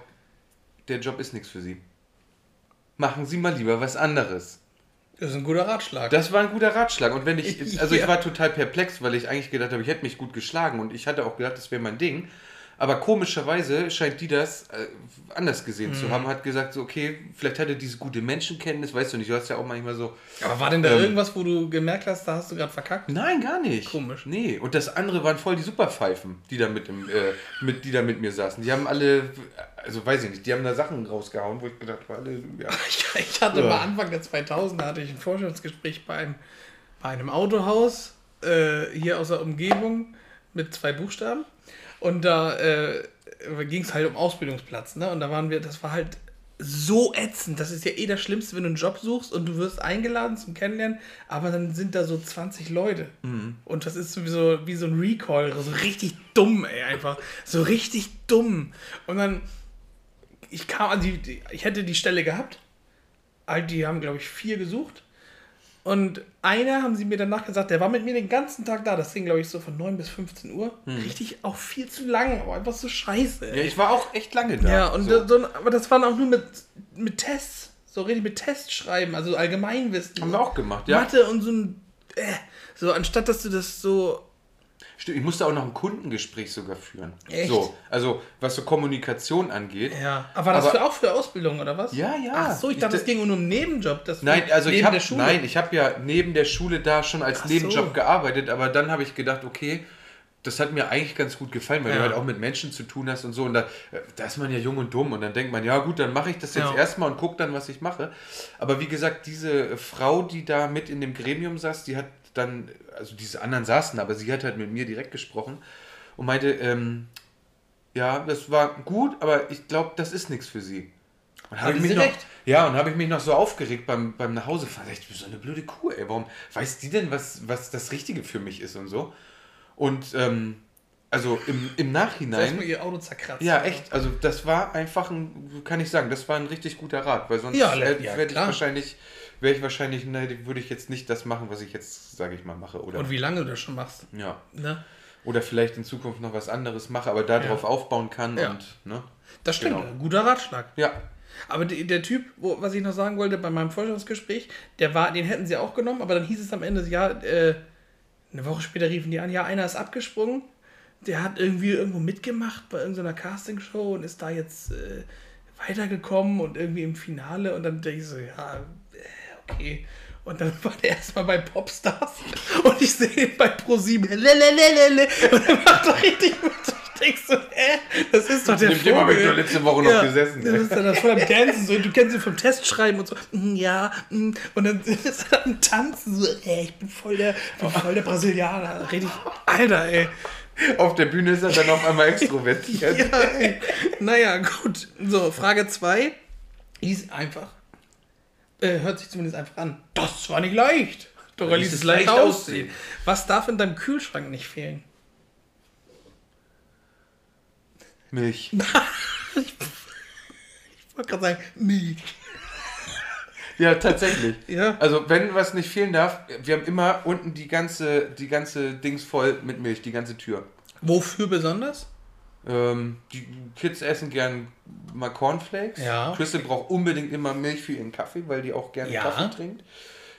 der Job ist nichts für Sie. machen Sie mal lieber was anderes. Das ist ein guter Ratschlag. Das war ein guter Ratschlag. Und wenn ich, also ich war total perplex, weil ich eigentlich gedacht habe, ich hätte mich gut geschlagen und ich hatte auch gedacht, das wäre mein Ding. Aber komischerweise scheint die das äh, anders gesehen Mhm. zu haben. Hat gesagt, so, okay, vielleicht hat er diese gute Menschenkenntnis, weißt du nicht, du hast ja auch manchmal so. Aber war denn da Ähm. irgendwas, wo du gemerkt hast, da hast du gerade verkackt? Nein, gar nicht. Komisch. Nee, und das andere waren voll die Superpfeifen, die da mit, im, äh, mit, die da mit mir saßen. Die haben alle, also weiß ich nicht, die haben da Sachen rausgehauen, wo ich gedacht habe, alle, ja. Ich, hatte Ja. mal Anfang der 2000 hatte ich ein Vorstellungsgespräch bei einem, bei einem Autohaus äh, hier aus der Umgebung mit zwei Buchstaben. Und da äh, ging es halt um Ausbildungsplatz. Ne? Und da waren wir, das war halt so ätzend. Das ist ja eh das Schlimmste, wenn du einen Job suchst und du wirst eingeladen zum Kennenlernen, aber dann sind da so 20 Leute. Und das ist wie so, wie so ein Recall, so richtig dumm, ey, einfach. So richtig dumm. Und dann, ich kam an die, die ich hätte die Stelle gehabt. Die haben, glaube ich, vier gesucht. Und einer haben sie mir danach gesagt, der war mit mir den ganzen Tag da. Das ging, glaube ich, so von 9 bis 15 Uhr. Richtig auch viel zu lang, aber einfach so scheiße. ja, ich war auch echt lange da. Ja, und so. so. So, aber das waren auch nur mit, mit Tests. So richtig mit Tests schreiben, also Allgemeinwissen. haben wir auch gemacht, ja. Mathe und so ein. Äh, so, anstatt dass du das so. Stimmt, ich musste auch noch ein Kundengespräch sogar führen. Echt? So, also was so Kommunikation angeht. Ja. Aber war das Aber- für, auch für Ausbildung oder was? Ja, ja. Ach so, ich Ich dachte, da- es ging nur um einen Nebenjob. Das Nein, also neben ich habe nein, ich habe ja neben der Schule da schon als Ach Nebenjob so. gearbeitet, aber dann habe ich gedacht, okay, das hat mir eigentlich ganz gut gefallen, weil Ja. du halt auch mit Menschen zu tun hast und so. Und da, da ist man ja jung und dumm und dann denkt man, ja gut, dann mache ich das jetzt Ja. erstmal und gucke dann, was ich mache. Aber wie gesagt, diese Frau, die da mit in dem Gremium saß, die hat dann, also diese anderen saßen, aber sie hat halt mit mir direkt gesprochen und meinte, ähm, ja, das war gut, aber ich glaube, das ist nichts für sie. Und habe ich mich noch, recht? ja, und habe ich mich noch so aufgeregt beim, beim Nachhausefahren. Ich bin so eine blöde Kuh, ey. Warum weiß die denn, was, was das Richtige für mich ist und so? Und ähm, also im, im Erstmal Nachhinein. ihr Auto zerkratzt. Ja, echt. Also das war einfach ein, kann ich sagen, das war ein richtig guter Rat, weil sonst Ja, äh, ja, werde ich wahrscheinlich, wäre ich wahrscheinlich, ne, würde ich jetzt nicht das machen, was ich jetzt, sage ich mal, mache. Oder, Und wie lange du das schon machst. ja. Ne? Oder vielleicht in Zukunft noch was anderes mache, aber darauf Ja. aufbauen kann Ja. und, ne? Das stimmt, Genau. guter Ratschlag. Ja. Aber die, der Typ, wo, was ich noch sagen wollte bei meinem Vorstellungsgespräch, der war, den hätten sie auch genommen, aber dann hieß es am Ende, ja, äh, eine Woche später riefen die an, ja, einer ist abgesprungen, der hat irgendwie irgendwo mitgemacht bei irgendeiner Castingshow und ist da jetzt äh, weitergekommen und irgendwie im Finale und dann denke ich so, ja, okay. Und dann war der erstmal bei Popstars und ich sehe ihn bei ProSieben. Lelelelele. Und er macht doch richtig mit. Ich denke so, hä? Das ist doch der Mit dem habe ich Vogel. doch letzte Woche noch gesessen, Das ey. ist dann das voll am Dancen. So. Du kennst ihn vom Testschreiben und so. "Mm, Ja. mm." Und dann ist er am Tanzen. So, ey, ich bin voll der, bin voll der Brasilianer. Richtig. Alter, ey. Auf der Bühne ist er dann auf einmal extrovertiert. Ja, ey. Naja, gut. So, Frage 2. Hieß einfach. Äh, hört sich zumindest einfach an. Das war nicht leicht. Doch er ließ es leicht aussehen. Was darf in deinem Kühlschrank nicht fehlen? Milch. Ich wollte gerade sagen, Milch. Ja, tatsächlich. Ja. Also, wenn was nicht fehlen darf, wir haben immer unten die ganze, die ganze Dings voll mit Milch, die ganze Tür. Wofür besonders? Ähm, die Kids essen gern mal Cornflakes. Ja. Crystal braucht unbedingt immer Milch für ihren Kaffee, weil die auch gerne Ja. Kaffee trinkt.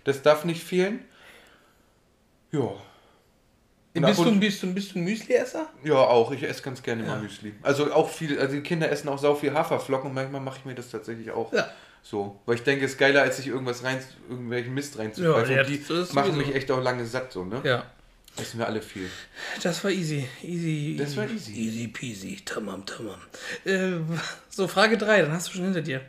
Das darf nicht fehlen. Ja. Bist du, bist, du, bist du ein Müsli-Esser? Ja, auch. Ich esse ganz gerne Ja. mal Müsli. Also auch viel, also die Kinder essen auch sau viel Haferflocken und manchmal mache ich mir das tatsächlich auch. Ja. So. Weil ich denke, es ist geiler, als sich irgendwas rein, irgendwelchen Mist reinzupfeifen. Ja, die machen mich echt auch lange satt, so, ne? Ja. Essen wir alle viel. Das war easy. Easy. Das war easy. Easy peasy. Tamam, tamam. Äh, so, Frage 3, dann hast du schon hinter dir.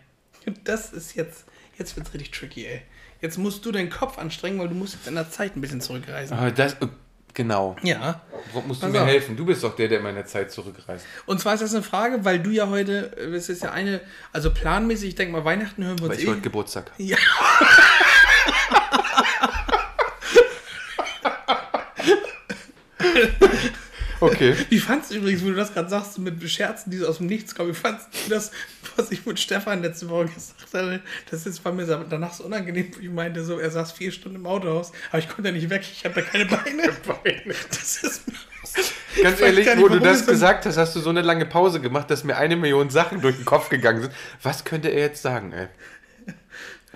Das ist jetzt, jetzt wird's richtig tricky, ey. Jetzt musst du deinen Kopf anstrengen, weil du musst jetzt in der Zeit ein bisschen zurückreisen. Aber das, äh, genau. Ja. Musst du mir helfen. Du bist doch der, der in meiner Zeit zurückreist. Und zwar ist das eine Frage, weil du ja heute, äh, es ist ja eine, also planmäßig, ich denke mal, Weihnachten hören wir uns Weil ich eh. heute Geburtstag habe. Ja. Okay. Wie fandst du übrigens, wo du das gerade sagst, mit Scherzen, die so aus dem Nichts kommen, wie fandst du das, was ich mit Stefan letzte Woche gesagt hatte? Das ist, war mir danach so unangenehm, ich meinte, so, er saß vier Stunden im Autohaus, aber ich konnte ja nicht weg, ich habe ja keine Beine. Das ist mir Ganz ehrlich, nicht, wo du das gesagt hast, hast du so eine lange Pause gemacht, dass mir eine Million Sachen durch den Kopf gegangen sind. Was könnte er jetzt sagen, ey?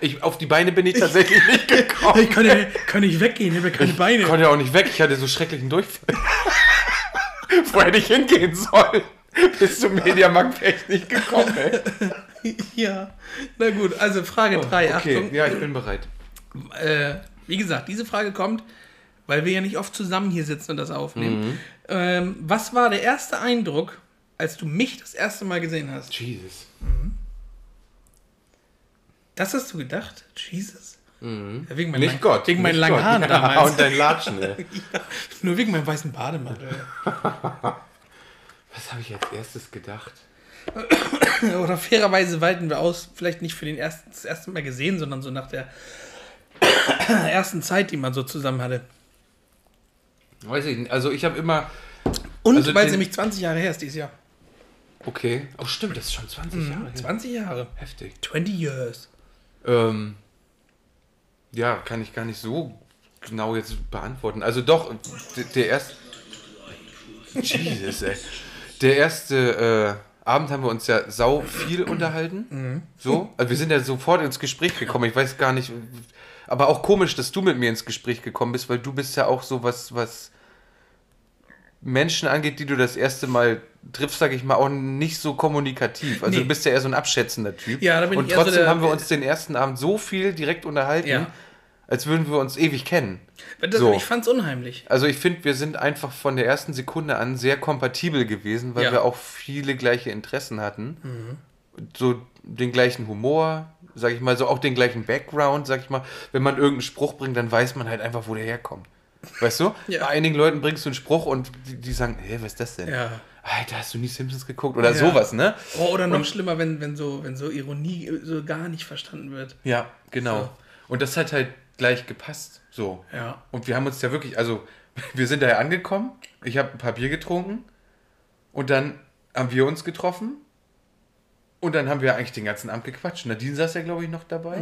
Ich, auf die Beine bin ich tatsächlich nicht gekommen. Ich kann, ja, kann nicht weggehen, ich habe ja keine Beine. Ich konnte ja auch nicht weg, ich hatte so schrecklichen Durchfall. Wo hätte ich hingehen sollen? Bis zum Mediamarkt ich nicht gekommen, ey. ja, na gut, also Frage 3, Oh, okay, Achtung. ja, ich bin bereit. Äh, wie gesagt, diese Frage kommt, weil wir ja nicht oft zusammen hier sitzen und das aufnehmen. Ähm, was war der erste Eindruck, als du mich das erste Mal gesehen hast? Jesus. Das hast du gedacht? Jesus? Ja, wegen meinen Nicht lang- Gott. Wegen meinen langen Gott. Haaren ja, damals. Und dein Latschen, ey. Nur wegen meinem weißen Bademantel. Was habe ich als erstes gedacht? Oder fairerweise weiten wir aus, vielleicht nicht für den ersten, das erste Mal gesehen, sondern so nach der ersten Zeit, die man so zusammen hatte. Weiß ich nicht. Also ich habe immer. Und Also weil es den- nämlich 20 Jahre her ist dieses Jahr. Okay. Oh, stimmt, das ist schon 20 Jahre her. 20 Jahre. Heftig. 20 years. Ähm, ja, kann ich gar nicht so genau jetzt beantworten. Also doch, der, der erste. Jesus, ey. Der erste äh, Abend haben wir uns ja sau viel unterhalten. So. Also wir sind ja sofort ins Gespräch gekommen. Ich weiß gar nicht. Aber auch komisch, dass du mit mir ins Gespräch gekommen bist, weil du bist ja auch so was, was Menschen angeht, die du das erste Mal triffst, sage ich mal, auch nicht so kommunikativ. Also Nee. du bist ja eher so ein abschätzender Typ. Ja, da bin Und ich eher so trotzdem der- haben wir uns den ersten Abend so viel direkt unterhalten, Ja. als würden wir uns ewig kennen. Das, So. Ich fand's unheimlich. Also ich finde, wir sind einfach von der ersten Sekunde an sehr kompatibel gewesen, weil Ja. wir auch viele gleiche Interessen hatten. Mhm. So den gleichen Humor, sag ich mal, so auch den gleichen Background, sag ich mal. Wenn man irgendeinen Spruch bringt, dann weiß man halt einfach, wo der herkommt. Weißt du? Ja. Bei einigen Leuten bringst du einen Spruch und die, die sagen, hey, was ist das denn? Ja. Alter, hast du nie Simpsons geguckt? Oder Ja. sowas, ne? Oh, oder noch schlimmer, wenn, wenn, so, wenn so Ironie so gar nicht verstanden wird. Ja, genau. So. Und das hat halt gleich gepasst. So. Ja. Und wir haben uns ja wirklich, also wir sind daher angekommen, ich habe ein paar Bier getrunken und dann haben wir uns getroffen und dann haben wir eigentlich den ganzen Abend gequatscht. Nadine saß ja, glaube ich, noch dabei.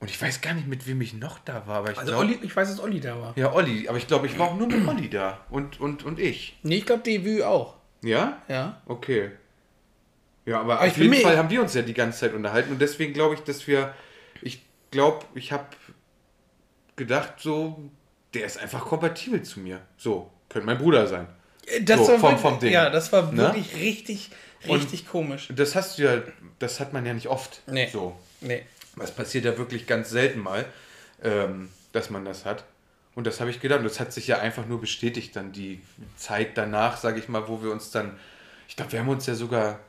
Und ich weiß gar nicht, mit wem ich noch da war, aber ich Also glaube... Olli, ich weiß, dass Olli da war. Ja, Olli, aber ich glaube, ich war auch nur mit Olli da und, und, und ich. Nee, ich glaube, Devue auch. Ja? Ja. Okay. Ja, aber Aber auf jeden Fall haben wir uns ja die ganze Zeit unterhalten und deswegen glaube ich, dass wir, ich glaube, ich habe gedacht, so, der ist einfach kompatibel zu mir. So, könnte mein Bruder sein. Das So, war vom- vom Ding. Ja, das war Ne? wirklich richtig, richtig komisch. Das hast du ja, das hat man ja nicht oft. Nee. So. Nee. Das passiert ja wirklich ganz selten mal, ähm, dass man das hat. Und das habe ich gedacht. Und das hat sich ja einfach nur bestätigt, dann die Zeit danach, sage ich mal, wo wir uns dann, ich glaube, wir haben uns ja sogar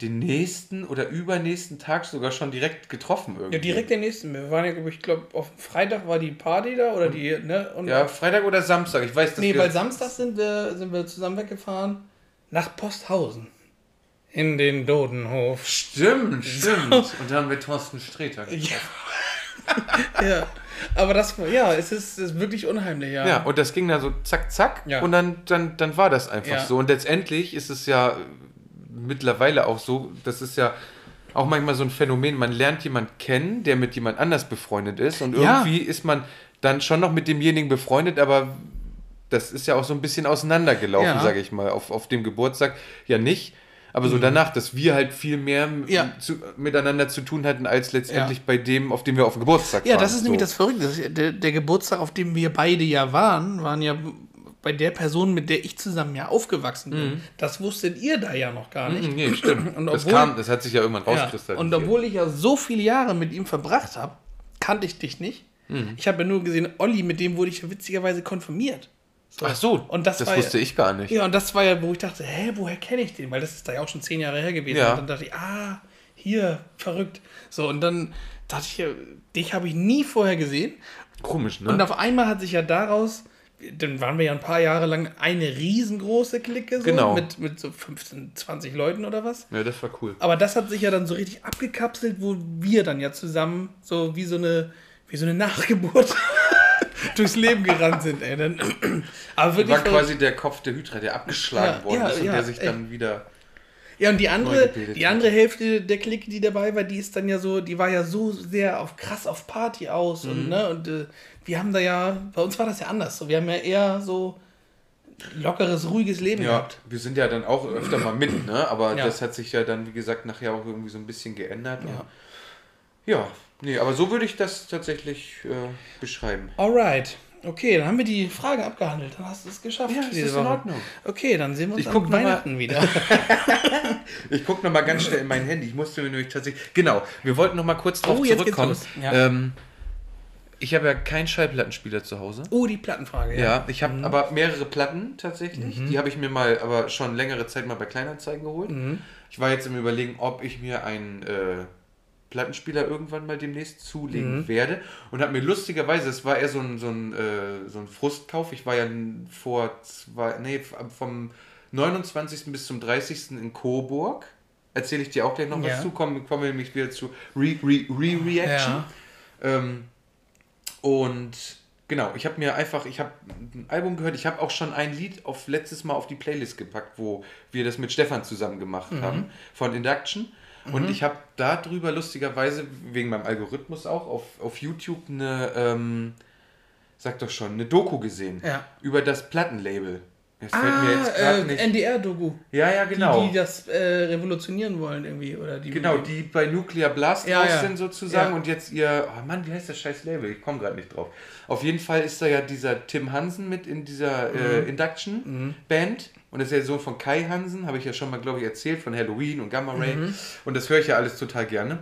den nächsten oder übernächsten Tag sogar schon direkt getroffen irgendwie. Ja, direkt der nächste. Wir waren ja, glaub ich, glaube, auf Freitag war die Party da oder die, ne? Und Ja, Freitag oder Samstag, ich weiß, dass nee, wir... weil Samstag sind wir, sind wir zusammen weggefahren nach Posthausen. In den Dodenhof. Stimmt, stimmt. Und dann haben wir Thorsten Sträter getroffen. Ja. ja. Aber das, ja, es ist, ist wirklich unheimlich, ja. Ja, und das ging dann so zack, zack. Ja. Und dann, dann, dann war das einfach Ja. so. Und letztendlich ist es ja mittlerweile auch so, das ist ja auch manchmal so ein Phänomen, man lernt jemanden kennen, der mit jemand anders befreundet ist. Und Ja. irgendwie ist man dann schon noch mit demjenigen befreundet, aber das ist ja auch so ein bisschen auseinandergelaufen, Ja. sage ich mal, auf, auf dem Geburtstag. Ja nicht. Aber so danach, dass wir halt viel mehr Mhm. Ja. zu, miteinander zu tun hatten, als letztendlich bei dem, auf dem wir auf dem Geburtstag Ja, waren. das ist nämlich So. das Verrückte. Das ist- Der, der Geburtstag, auf dem wir beide ja waren, waren ja bei der Person, mit der ich zusammen ja aufgewachsen bin. Das wusstet ihr da ja noch gar nicht. Mhm, Nee, stimmt. Und das obwohl- kam, das hat sich ja irgendwann Ja. rauskristallisiert. Und obwohl ich ja so viele Jahre mit ihm verbracht habe, kannte ich dich nicht. Mhm. Ich habe ja nur gesehen, Olli, mit dem wurde ich ja witzigerweise konfirmiert. So. Ach so, und das, das wusste ja, ich gar nicht. Ja, und das war ja, wo ich dachte, hä, woher kenne ich den? Weil das ist da ja auch schon zehn Jahre her gewesen. Ja. Und dann dachte ich, ah, hier, verrückt. So, und dann dachte ich, dich habe ich nie vorher gesehen. Komisch, ne? Und auf einmal hat sich ja daraus, dann waren wir ja ein paar Jahre lang eine riesengroße Clique, so, Genau. mit, mit so 15, 20 Leuten oder was. ja, das war cool. Aber das hat sich ja dann so richtig abgekapselt, wo wir dann ja zusammen so wie so eine, wie so eine Nachgeburt durchs Leben gerannt sind, ey. Dann, aber wirklich. War quasi der Kopf der Hydra, der abgeschlagen Ja, worden ja, ist und ja, der sich ey. dann wieder. ja, und die andere, die andere Hälfte der Clique, die dabei war, die ist dann ja so, die war ja so sehr auf krass auf Party aus Mhm. und ne, und äh, wir haben da ja, bei uns war das ja anders. So, wir haben ja eher so lockeres, ruhiges Leben Ja, gehabt. wir sind ja dann auch öfter mal mit, ne? Aber Ja. das hat sich ja dann, wie gesagt, nachher auch irgendwie so ein bisschen geändert. Ja. Ja, Nee, aber so würde ich das tatsächlich äh, beschreiben. Alright. Okay, dann haben wir die Frage abgehandelt. Dann hast du es geschafft. Ja, ist in. Ordnung. Okay, dann sehen wir uns Ich guck noch mal- Weihnachten wieder. Ich gucke nochmal ganz schnell in mein Handy. Ich musste mir nämlich tatsächlich. Genau, wir wollten nochmal kurz drauf Oh, jetzt geht's zurückkommen. los. Ja. Ähm, ich habe ja keinen Schallplattenspieler zu Hause. Oh, die Plattenfrage. Ja, ich habe aber mehrere Platten tatsächlich. Die habe ich mir mal, aber schon längere Zeit mal bei Kleinanzeigen geholt. Ich war jetzt im Überlegen, ob ich mir einen äh, Plattenspieler irgendwann mal demnächst zulegen werde. Und habe mir lustigerweise, es war eher so ein, so, ein, äh, so ein Frustkauf. Ich war ja vor zwei, nee, vom 29. bis zum 30. in Coburg. Erzähle ich dir auch gleich noch Ja. was zu. Kommen, kommen wir nämlich wieder zu Re-Reaction. Re Re. Ja. Ähm, und genau, ich habe mir einfach, ich habe ein Album gehört, ich habe auch schon ein Lied auf letztes Mal auf die Playlist gepackt, wo wir das mit Stefan zusammen gemacht haben, von Induction. Und ich habe darüber lustigerweise, wegen meinem Algorithmus auch, auf, auf YouTube eine, ähm, sag doch schon, eine Doku gesehen. Ja. Über das Plattenlabel. Das fällt Ah, mir jetzt gerade äh, nicht. NDR-Doku. Ja, ja, genau. Die, die das äh, revolutionieren wollen irgendwie. Oder die, Genau, die bei Nuclear Blast Ja, raus ja. sind sozusagen Ja. und jetzt ihr, oh Mann, wie heißt das scheiß Label? Ich komme gerade nicht drauf. Auf jeden Fall ist da ja dieser Tim Hansen mit in dieser äh, Mhm. Und das ist ja der Sohn von Kai Hansen, habe ich ja schon mal, glaube ich, erzählt, von Halloween und Gamma Ray Mhm. und das höre ich ja alles total gerne.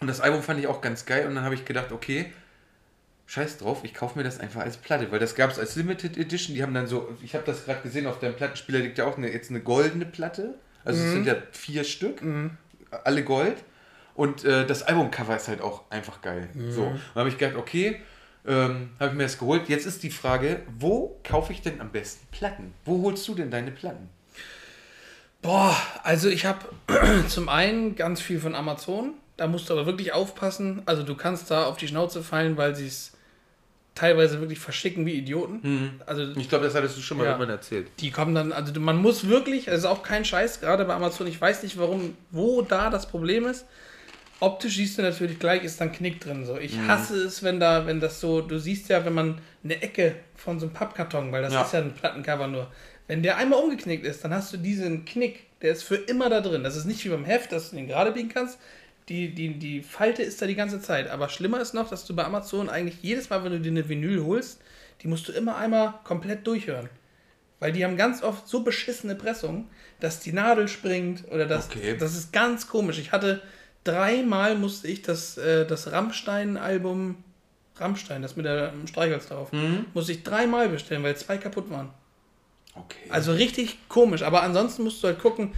Und das Album fand ich auch ganz geil und dann habe ich gedacht, okay, Scheiß drauf, ich kaufe mir das einfach als Platte, weil das gab es als Limited Edition. Die haben dann so, ich habe das gerade gesehen, auf deinem Plattenspieler liegt ja auch eine, jetzt eine goldene Platte. Also es sind ja vier Stück, alle Gold. Und äh, das Albumcover ist halt auch einfach geil. So, und dann habe ich gedacht, okay, ähm, habe ich mir das geholt. Jetzt ist die Frage, wo kaufe ich denn am besten Platten? Wo holst du denn deine Platten? Boah, also ich habe zum einen ganz viel von Amazon. Da musst du aber wirklich aufpassen. Also du kannst da auf die Schnauze fallen, weil sie es teilweise wirklich verschicken wie Idioten. Also Ich glaube, das hattest du schon mal Ja. irgendwann erzählt. die kommen dann, also man muss wirklich, es ist auch kein Scheiß, gerade bei Amazon, ich weiß nicht warum, wo da das Problem ist. Optisch siehst du natürlich gleich, ist dann Knick drin. So. Ich hasse es, wenn da, wenn das so, du siehst ja, wenn man eine Ecke von so einem Pappkarton, weil das Ja. ist ja ein Plattencover nur, wenn der einmal umgeknickt ist, dann hast du diesen Knick, der ist für immer da drin. Das ist nicht wie beim Heft, dass du den gerade biegen kannst. Die, die, die Falte ist da die ganze Zeit. Aber schlimmer ist noch, dass du bei Amazon eigentlich jedes Mal, wenn du dir eine Vinyl holst, die musst du immer einmal komplett durchhören. Weil die haben ganz oft so beschissene Pressungen, dass die Nadel springt oder das. Okay. Das ist ganz komisch. Ich hatte dreimal musste ich das, äh, das Rammstein-Album, Rammstein, das mit der Streichholz drauf, musste ich dreimal bestellen, weil zwei kaputt waren. Okay. Also richtig komisch. Aber ansonsten musst du halt gucken,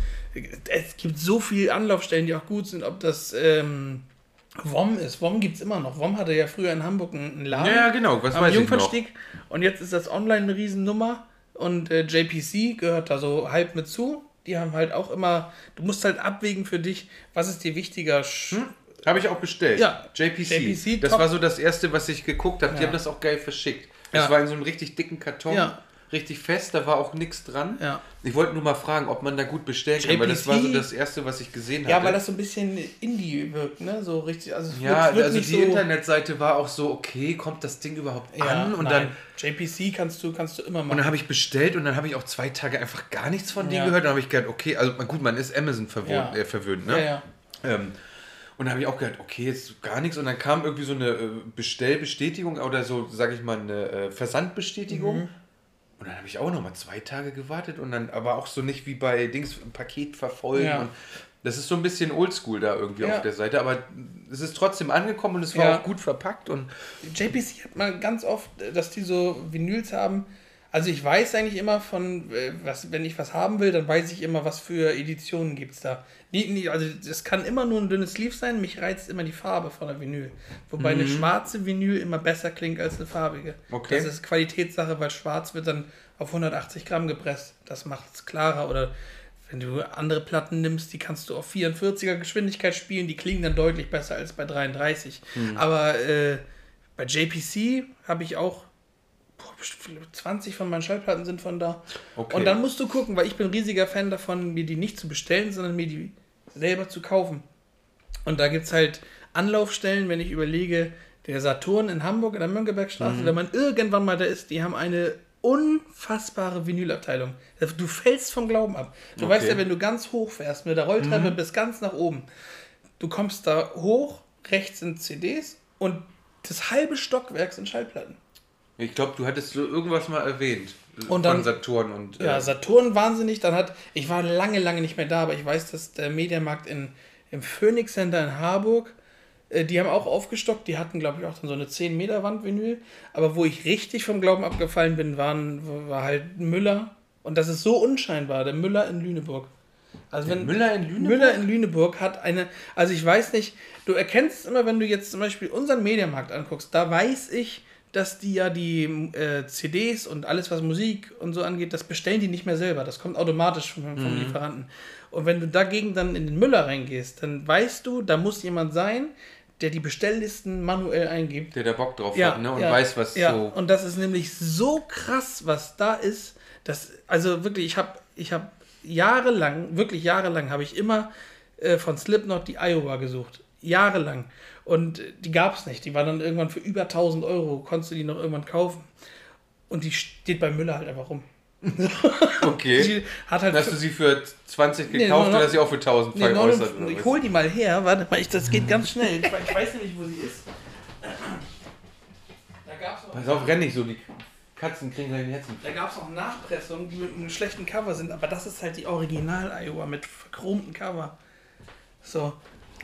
es gibt so viele Anlaufstellen, die auch gut sind, ob das ähm, WOM ist. WOM gibt es immer noch. WOM hatte ja früher in Hamburg einen Laden ja, genau, was am weiß ich noch. Jungfernstieg. Und jetzt ist das online eine Riesennummer. Und äh, JPC gehört da so halb mit zu. Die haben halt auch immer, du musst halt abwägen für dich, was ist dir wichtiger. Sch- Habe ich auch bestellt. Ja. JPC. JPC, das war so das erste, was ich geguckt habe. Die Ja. haben das auch geil verschickt. Das Ja. war in so einem richtig dicken Karton. Ja. Richtig fest, da war auch nichts dran. Ja. Ich wollte nur mal fragen, ob man da gut bestellen kann, weil das war so das erste, was ich gesehen habe. Ja, weil das so ein bisschen Indie wirkt, ne? So richtig, also ja, wirkt, wirkt also die so, Internetseite war auch so, okay, kommt das Ding überhaupt ja, an? Und nein. dann, JPC kannst du, kannst du immer machen. und dann habe ich bestellt und dann habe ich auch zwei Tage einfach gar nichts von denen Ja. gehört. Dann habe ich gedacht, okay, also gut, man ist Amazon verwohnt, Ja. äh, verwöhnt, ne? ja, ja. Ähm, und dann habe ich auch gedacht, okay, jetzt gar nichts. Und dann kam irgendwie so eine äh, Bestellbestätigung oder so, sage ich mal, eine äh, Versandbestätigung. Mhm. Und dann habe ich auch noch mal zwei Tage gewartet und dann aber auch so nicht wie bei Dings Paket verfolgen. Ja. Und das ist so ein bisschen oldschool da irgendwie Ja. auf der Seite, aber es ist trotzdem angekommen und es war Ja. auch gut verpackt und JPC hat man ganz oft, dass die so Vinyls haben. Also ich weiß eigentlich immer von, äh, was, wenn ich was haben will, dann weiß ich immer, was für Editionen gibt es da. Also es kann immer nur ein dünnes Sleeve sein, mich reizt immer die Farbe von der Vinyl. Wobei eine schwarze Vinyl immer besser klingt als eine farbige. Okay. Das ist Qualitätssache, weil schwarz wird dann auf 180 Gramm gepresst. Das macht es klarer. Oder wenn du andere Platten nimmst, die kannst du auf 44er Geschwindigkeit spielen, die klingen dann deutlich besser als bei 33. Aber äh, bei JPC habe ich auch boah, bestimmt 20 von meinen Schallplatten sind von da. Okay. Und dann musst du gucken, weil ich bin ein riesiger Fan davon, mir die nicht zu bestellen, sondern mir die selber zu kaufen. Und da gibt es halt Anlaufstellen, wenn ich überlege, der Saturn in Hamburg in der Mönckebergstraße, wenn man irgendwann mal da ist, die haben eine unfassbare Vinylabteilung. Du fällst vom Glauben ab. Du Okay. weißt ja, wenn du ganz hoch fährst mit der Rolltreppe bis ganz nach oben, du kommst da hoch, rechts sind CDs und das halbe Stockwerk sind Schallplatten. Ich glaube, du hattest so irgendwas mal erwähnt. Und dann- von Saturn und. Ja, äh, Saturn wahnsinnig. Dann hat, ich war lange, lange nicht mehr da, aber ich weiß, dass der Mediamarkt in, im Phoenix Center in Harburg, äh, die haben auch aufgestockt. Die hatten, glaube ich, auch dann so eine 10 Meter Wand Vinyl. Aber wo ich richtig vom Glauben abgefallen bin, waren, war halt Müller. Und das ist so unscheinbar, der Müller in Lüneburg. Also wenn Müller in Lüneburg? Müller in Lüneburg hat eine, also ich weiß nicht, du erkennst immer, wenn du jetzt zum Beispiel unseren Mediamarkt anguckst, da weiß ich, dass die ja die äh, CDs und alles, was Musik und so angeht, das bestellen die nicht mehr selber. Das kommt automatisch vom, vom Lieferanten. Und wenn du dagegen dann in den Müller reingehst, dann weißt du, da muss jemand sein, der die Bestelllisten manuell eingibt. der da Bock drauf Ja, hat, ne? Und ja, weiß, was ja. so. Und das ist nämlich so krass, was da ist. Dass, also wirklich, ich habe ich hab jahrelang, wirklich jahrelang, habe ich immer äh, von Slipknot die Iowa gesucht. Jahrelang. Und die gab es nicht. Die war dann irgendwann für über 1000 Euro, konntest du die noch irgendwann kaufen. Und die steht bei Müller halt einfach rum. Okay. Die hat halt Hast du sie für 20 Nee, gekauft noch- oder hast du sie auch für 1000 Nee, veräußert? ich hol die mal her, warte mal, ich, das geht ganz schnell. Ich, ich weiß nämlich, wo sie ist. Da gab es noch, Pass auf, renn nicht so, die Katzen kriegen gleich den Herzen. da gab's noch Nachpressungen, die mit einem schlechten Cover sind, aber das ist halt die Original-Iowa mit verchromten Cover. So.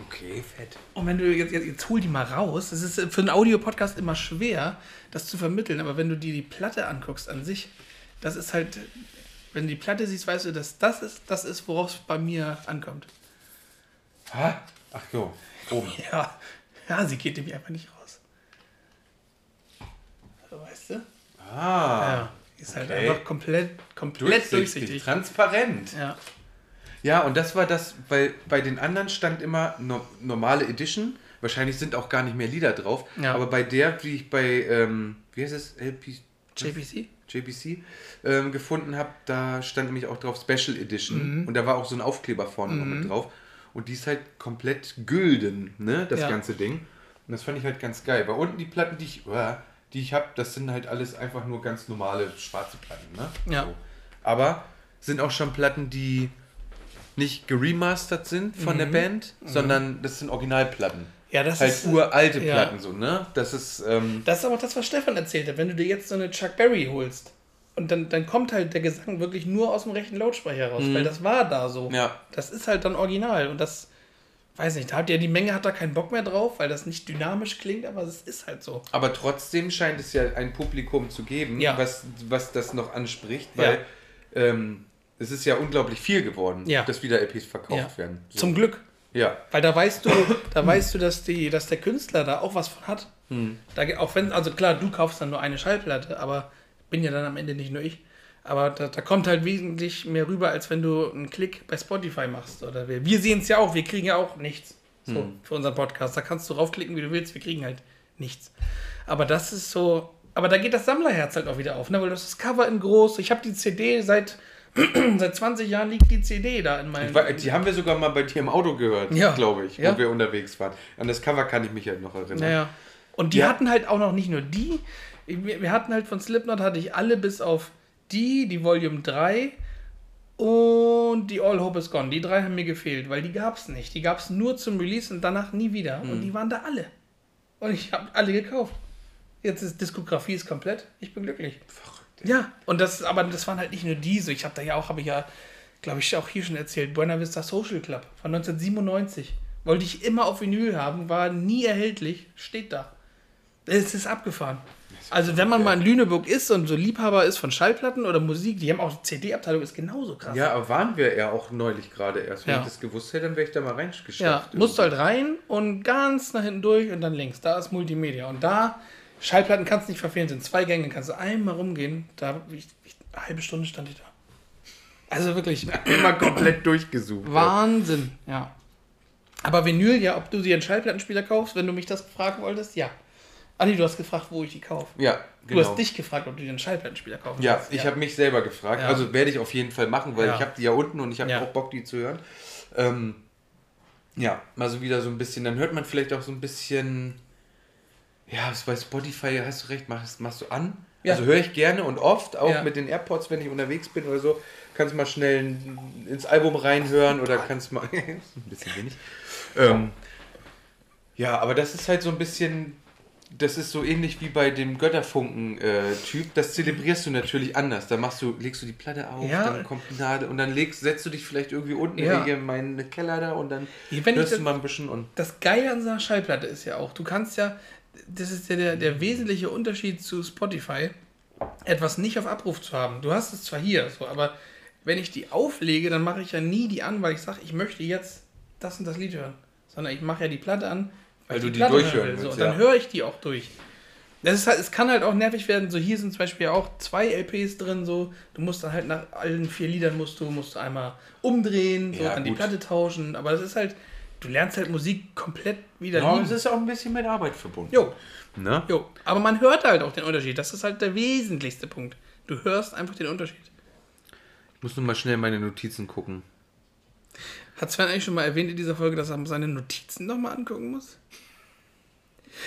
Okay, fett. Und wenn du jetzt, jetzt, jetzt hol die mal raus, es ist für einen Audiopodcast immer schwer, das zu vermitteln, aber wenn du dir die Platte anguckst an sich, das ist halt, wenn du die Platte siehst, weißt du, dass das ist, das ist, worauf es bei mir ankommt. Ha? Ach jo, oben. Ja, ja, sie geht nämlich einfach nicht raus. So, weißt du? Ah, Ja. Ist halt okay. einfach komplett, komplett durchsichtig, durchsichtig. transparent. Ja. Ja, und das war das, weil bei den anderen stand immer no normale Edition. Wahrscheinlich sind auch gar nicht mehr Lieder drauf. Ja. Aber bei der, die ich bei, ähm, wie heißt es, LP, JPC? JPC ähm, gefunden habe, da stand nämlich auch drauf Special Edition. Mhm. Und da war auch so ein Aufkleber vorne noch mit drauf. Und die ist halt komplett gülden, ne, das Ja. ganze Ding. Und das fand ich halt ganz geil. Weil unten die Platten, die ich, uah, die ich habe, das sind halt alles einfach nur ganz normale schwarze Platten, ne? Ja. So. Aber sind auch schon Platten, die nicht geremastert sind von der Band, sondern das sind Originalplatten. Mhm. Ja, das halt ist. uralte ja. Platten so, ne? Das ist, ähm, Das ist aber das, was Stefan erzählt hat. Wenn du dir jetzt so eine Chuck Berry holst und dann, dann kommt halt der Gesang wirklich nur aus dem rechten Lautsprecher raus, weil das war da so. Mhm. ja. Das ist halt dann original und das, weiß nicht, da hat ja die Menge hat da keinen Bock mehr drauf, weil das nicht dynamisch klingt, aber es ist halt so. Aber trotzdem scheint es ja ein Publikum zu geben, Ja. was, was das noch anspricht, weil ähm, es ist ja unglaublich viel geworden, Ja. dass wieder LPs verkauft Ja. werden. So. Zum Glück. ja. Weil da weißt du, da weißt du, dass, die, dass der Künstler da auch was von hat. Da, ge- auch wenn, also klar, du kaufst dann nur eine Schallplatte, aber bin ja dann am Ende nicht nur ich. Aber da, da kommt halt wesentlich mehr rüber, als wenn du einen Klick bei Spotify machst. Oder wir, wir sehen es ja auch, wir kriegen ja auch nichts so, für unseren Podcast. Da kannst du raufklicken, wie du willst, wir kriegen halt nichts. Aber das ist so, aber da geht das Sammlerherz halt auch wieder auf, ne? weil das ist Cover in groß. Ich habe die CD seit, seit 20 Jahren liegt die CD da in meinem. War- Die haben wir sogar mal bei dir im Auto gehört, Ja. glaube ich, Ja. wo wir unterwegs waren. An das Cover kann ich mich halt noch erinnern. Naja. Und die Ja. hatten halt auch noch nicht nur die. Wir, hatten halt von Slipknot hatte ich alle bis auf die, die Volume 3 und die All Hope is Gone. Die drei haben mir gefehlt, weil die gab es nicht. Die gab es nur zum Release und danach nie wieder. Und Hm. die waren da alle. Und ich habe alle gekauft. Jetzt ist Diskografie ist komplett. Ich bin glücklich. Ja, und das, aber das waren halt nicht nur diese. Ich habe da ja auch, habe ich ja, glaube ich, auch hier schon erzählt, Buena Vista Social Club von 1997. Wollte ich immer auf Vinyl haben, war nie erhältlich, steht da. Es ist abgefahren. Also wenn man mal in Lüneburg ist und so Liebhaber ist von Schallplatten oder Musik, die haben auch CD-Abteilung, ist genauso krass. Ja, aber waren wir ja auch neulich gerade erst. Wenn Ja. ich das gewusst hätte, dann wäre ich da mal Ja, reingeschafft. musst du halt rein und ganz nach hinten durch und dann links. Da ist Multimedia. Und da, Schallplatten kannst du nicht verfehlen, sind zwei Gänge, kannst du einmal rumgehen. Da, ich, ich, eine halbe Stunde stand ich da. Also wirklich immer komplett durchgesucht. Wahnsinn, ja. Aber Vinyl, ja, ob du dir einen Schallplattenspieler kaufst, wenn du mich das fragen wolltest, ja. Ah nee, du hast gefragt, wo ich die kaufe. Ja, Du genau. hast dich gefragt, ob du dir einen Schallplattenspieler kaufen Ja, willst. ich habe mich selber gefragt. Ja. Also werde ich auf jeden Fall machen, weil Ja. ich habe die ja unten und ich habe auch Bock, die zu hören. Ähm, ja, mal so wieder so ein bisschen. Dann hört man vielleicht auch so ein bisschen. Ja, bei Spotify hast du recht, machst, machst du an. Ja. Also höre ich gerne und oft, auch Ja. mit den AirPods, wenn ich unterwegs bin oder so, kannst mal schnell in- ins Album reinhören oder kannst mal. ein bisschen wenig. Ähm, Ja, aber das ist halt so ein bisschen, das ist so ähnlich wie bei dem Götterfunken-Typ. das zelebrierst du natürlich anders. Da machst du, legst du die Platte auf, Ja. dann kommt die Nadel und dann legst, setzt du dich vielleicht irgendwie unten Ja. in meinen Keller da und dann ich hörst das- du mal ein bisschen und. Das Geile an so einer Schallplatte ist ja auch, du kannst ja, das ist ja der, der wesentliche Unterschied zu Spotify, etwas nicht auf Abruf zu haben. Du hast es zwar hier, so, aber wenn ich die auflege, dann mache ich ja nie die an, weil ich sage, ich möchte jetzt das und das Lied hören. Sondern ich mache ja die Platte an, Weil ich du die Platte durchhören hören will. So, willst, und dann ja. höre ich die auch durch. Das ist halt, es kann halt auch nervig werden. So hier sind zum Beispiel auch zwei LPs drin. So du musst dann halt nach allen vier Liedern musst du musst du einmal umdrehen, so Ja, dann die gut. Platte tauschen. Aber das ist halt, du lernst halt Musik komplett wieder Ja, lieben. es ist auch ein bisschen mit Arbeit verbunden. Jo, Ne? jo. Aber man hört halt auch den Unterschied. Das ist halt der wesentlichste Punkt. Du hörst einfach den Unterschied. Ich muss nur mal schnell meine Notizen gucken. Hat Sven eigentlich schon mal erwähnt in dieser Folge, dass er seine Notizen nochmal angucken muss?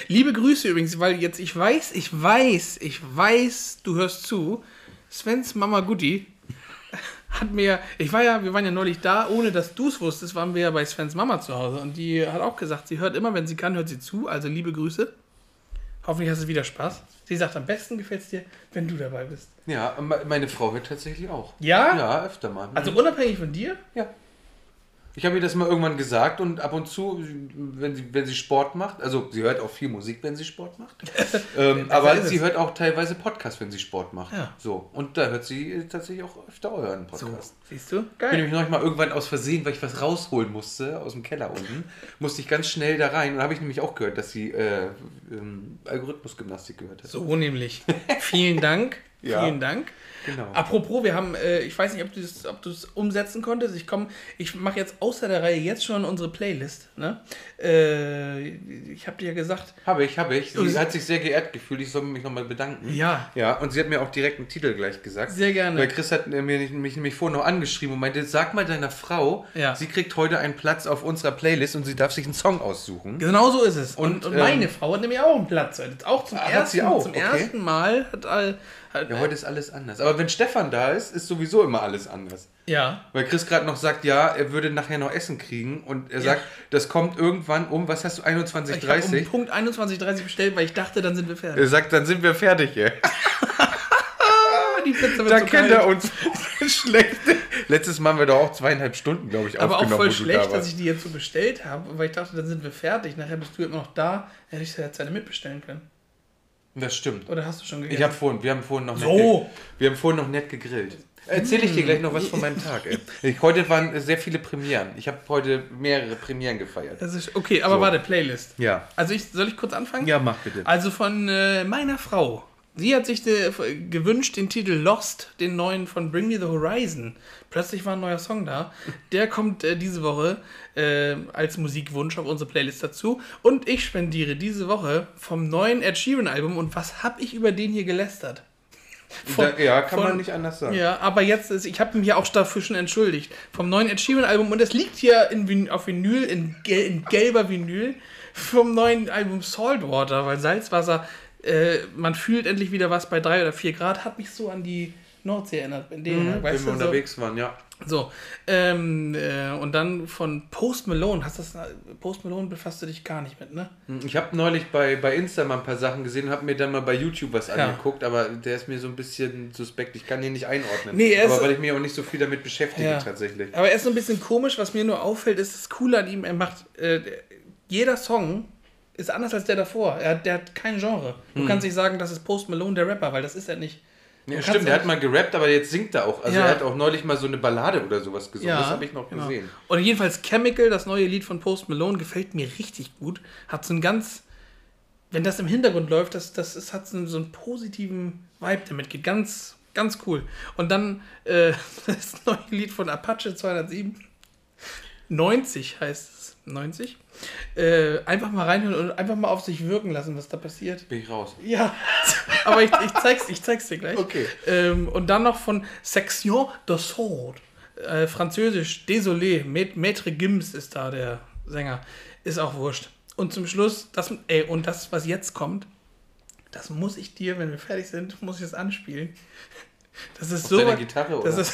Liebe Grüße übrigens, weil jetzt ich weiß, ich weiß, ich weiß, du hörst zu. Svens Mama Gutti hat mir, ich war ja, wir waren ja neulich da, ohne dass du es wusstest, waren wir ja bei Svens Mama zu Hause und die hat auch gesagt, sie hört immer, wenn sie kann, hört sie zu. Also liebe Grüße. Hoffentlich hast du wieder Spaß. Sie sagt, am besten gefällt es dir, wenn du dabei bist. Ja, me- meine Frau hört tatsächlich auch. Ja? Ja, öfter mal. Also unabhängig von dir? Ja. Ich habe ihr das mal irgendwann gesagt und ab und zu, wenn sie, wenn sie Sport macht, also sie hört auch viel Musik, wenn sie Sport macht. ähm, aber sie hört auch teilweise Podcast, wenn sie Sport macht. Ja. So. Und da hört sie tatsächlich auch öfter euren So, Podcast. siehst du? Ich bin Geil. nämlich noch mal irgendwann aus Versehen, weil ich was rausholen musste aus dem Keller unten, musste ich ganz schnell da rein und habe ich nämlich auch gehört, dass sie äh, ähm, Algorithmusgymnastik gehört hat. So nämlich. Vielen Dank. Ja. Vielen Dank. Genau. Apropos, wir haben, äh, ich weiß nicht, ob du das, ob es umsetzen konntest. Ich komme, ich mache jetzt außer der Reihe jetzt schon unsere Playlist. Ne? Äh, ich habe dir ja gesagt, Habe ich, habe ich. Und- Sie hat sich sehr geehrt gefühlt. Ich soll mich nochmal bedanken. Ja. Ja, und sie hat mir auch direkt einen Titel gleich gesagt. Sehr gerne. Weil Chris hat mir mich nämlich vorhin noch angeschrieben und meinte, sag mal deiner Frau, Ja. sie kriegt heute einen Platz auf unserer Playlist und sie darf sich einen Song aussuchen. genau so ist es. Und, Und, und, ähm, meine Frau hat nämlich auch einen Platz. Auch zum Ah, hat ersten, sie auch? zum Okay. ersten Mal hat all, hat, Ja, heute ist alles anders. Aber wenn Stefan da ist, ist sowieso immer alles anders. ja. Weil Chris gerade noch sagt, ja, er würde nachher noch Essen kriegen und er sagt, das kommt irgendwann um, was hast du, Ich habe um 21.30 Punkt 21.30 bestellt, weil ich dachte, dann sind wir fertig. Er sagt, dann sind wir fertig hier. Die Pizza wird Da so kennt kalt. er uns schlecht. Letztes Mal haben wir doch auch zweieinhalb Stunden, glaube ich, Aber auch voll du da schlecht, dass ich die jetzt so bestellt habe, weil ich dachte, dann sind wir fertig. Nachher bist du immer noch da. Hätte ich jetzt eine mitbestellen können. Das stimmt. Oder hast du schon gegessen? Ich habe vorhin, wir haben vorhin noch So. nett, wir haben vorhin noch nett gegrillt. Erzähle ich dir gleich noch was von meinem Tag. Ey. Ich, heute waren sehr viele Premieren. Ich habe heute mehrere Premieren gefeiert. das ist okay, aber So. warte, Playlist. Ja. Also ich, soll ich kurz anfangen? Ja, mach bitte. Also von äh, meiner Frau. Sie hat sich de, gewünscht den Titel Lost, den neuen von Bring Me the Horizon. Plötzlich war ein neuer Song da. Der kommt äh, diese Woche äh, als Musikwunsch auf unsere Playlist dazu. Und ich spendiere diese Woche vom neuen Ed Sheeran Album. Und was habe ich über den hier gelästert? Von- ja, kann von- man nicht anders sagen. Ja, aber jetzt ist, ich habe mich auch dafür schon entschuldigt. Vom neuen Ed Sheeran Album und es liegt hier in, auf Vinyl, in, gel, in gelber Vinyl, vom neuen Album Saltwater, weil Salzwasser, äh, man fühlt endlich wieder was bei 3 oder 4 Grad, hat mich so an die Nordsee erinnert. In Dänemark, Wenn weißt wir so, unterwegs waren, ja. So, ähm, äh, und dann von Post Malone, hast das, Post Malone befasst du dich gar nicht mit, ne? Ich habe neulich bei, bei Insta mal ein paar Sachen gesehen und habe mir dann mal bei YouTube was angeguckt, aber der ist mir so ein bisschen suspekt. Ich kann ihn nicht einordnen. Nee, er ist- aber weil ich mich auch nicht so viel damit beschäftige Ja. tatsächlich. Aber er ist so ein bisschen komisch, was mir nur auffällt, ist das Coole an ihm, er macht, äh, jeder Song ist anders als der davor. Er, hat- der hat kein Genre. Du kannst nicht sagen, das ist Post Malone der Rapper, weil das ist er nicht. Ja, stimmt, der hat mal gerappt, aber jetzt singt er auch. Also Ja. er hat auch neulich mal so eine Ballade oder sowas gesungen. das habe ich noch genau. gesehen. Und jedenfalls Chemical, das neue Lied von Post Malone, gefällt mir richtig gut. Hat so einen ganz, wenn das im Hintergrund läuft, das, das ist, hat so einen, so einen positiven Vibe, der mitgeht. Ganz, ganz cool. Und dann äh, das neue Lied von Apache 207. 90 heißt es. 90. Äh, einfach mal reinhören und einfach mal auf sich wirken lassen, was da passiert. Bin ich raus. Ja, aber ich, ich, zeig's, ich zeig's dir gleich. Okay. Ähm, und dann noch von Section de Sword. Äh, Französisch, Désolé, Maît- Maître Gims ist da der Sänger. Ist auch wurscht. Und zum Schluss, das, ey, und das, was jetzt kommt, das muss ich dir, wenn wir fertig sind, muss ich es anspielen. Das ist Auf so. deiner Gitarre, Das oder? ist.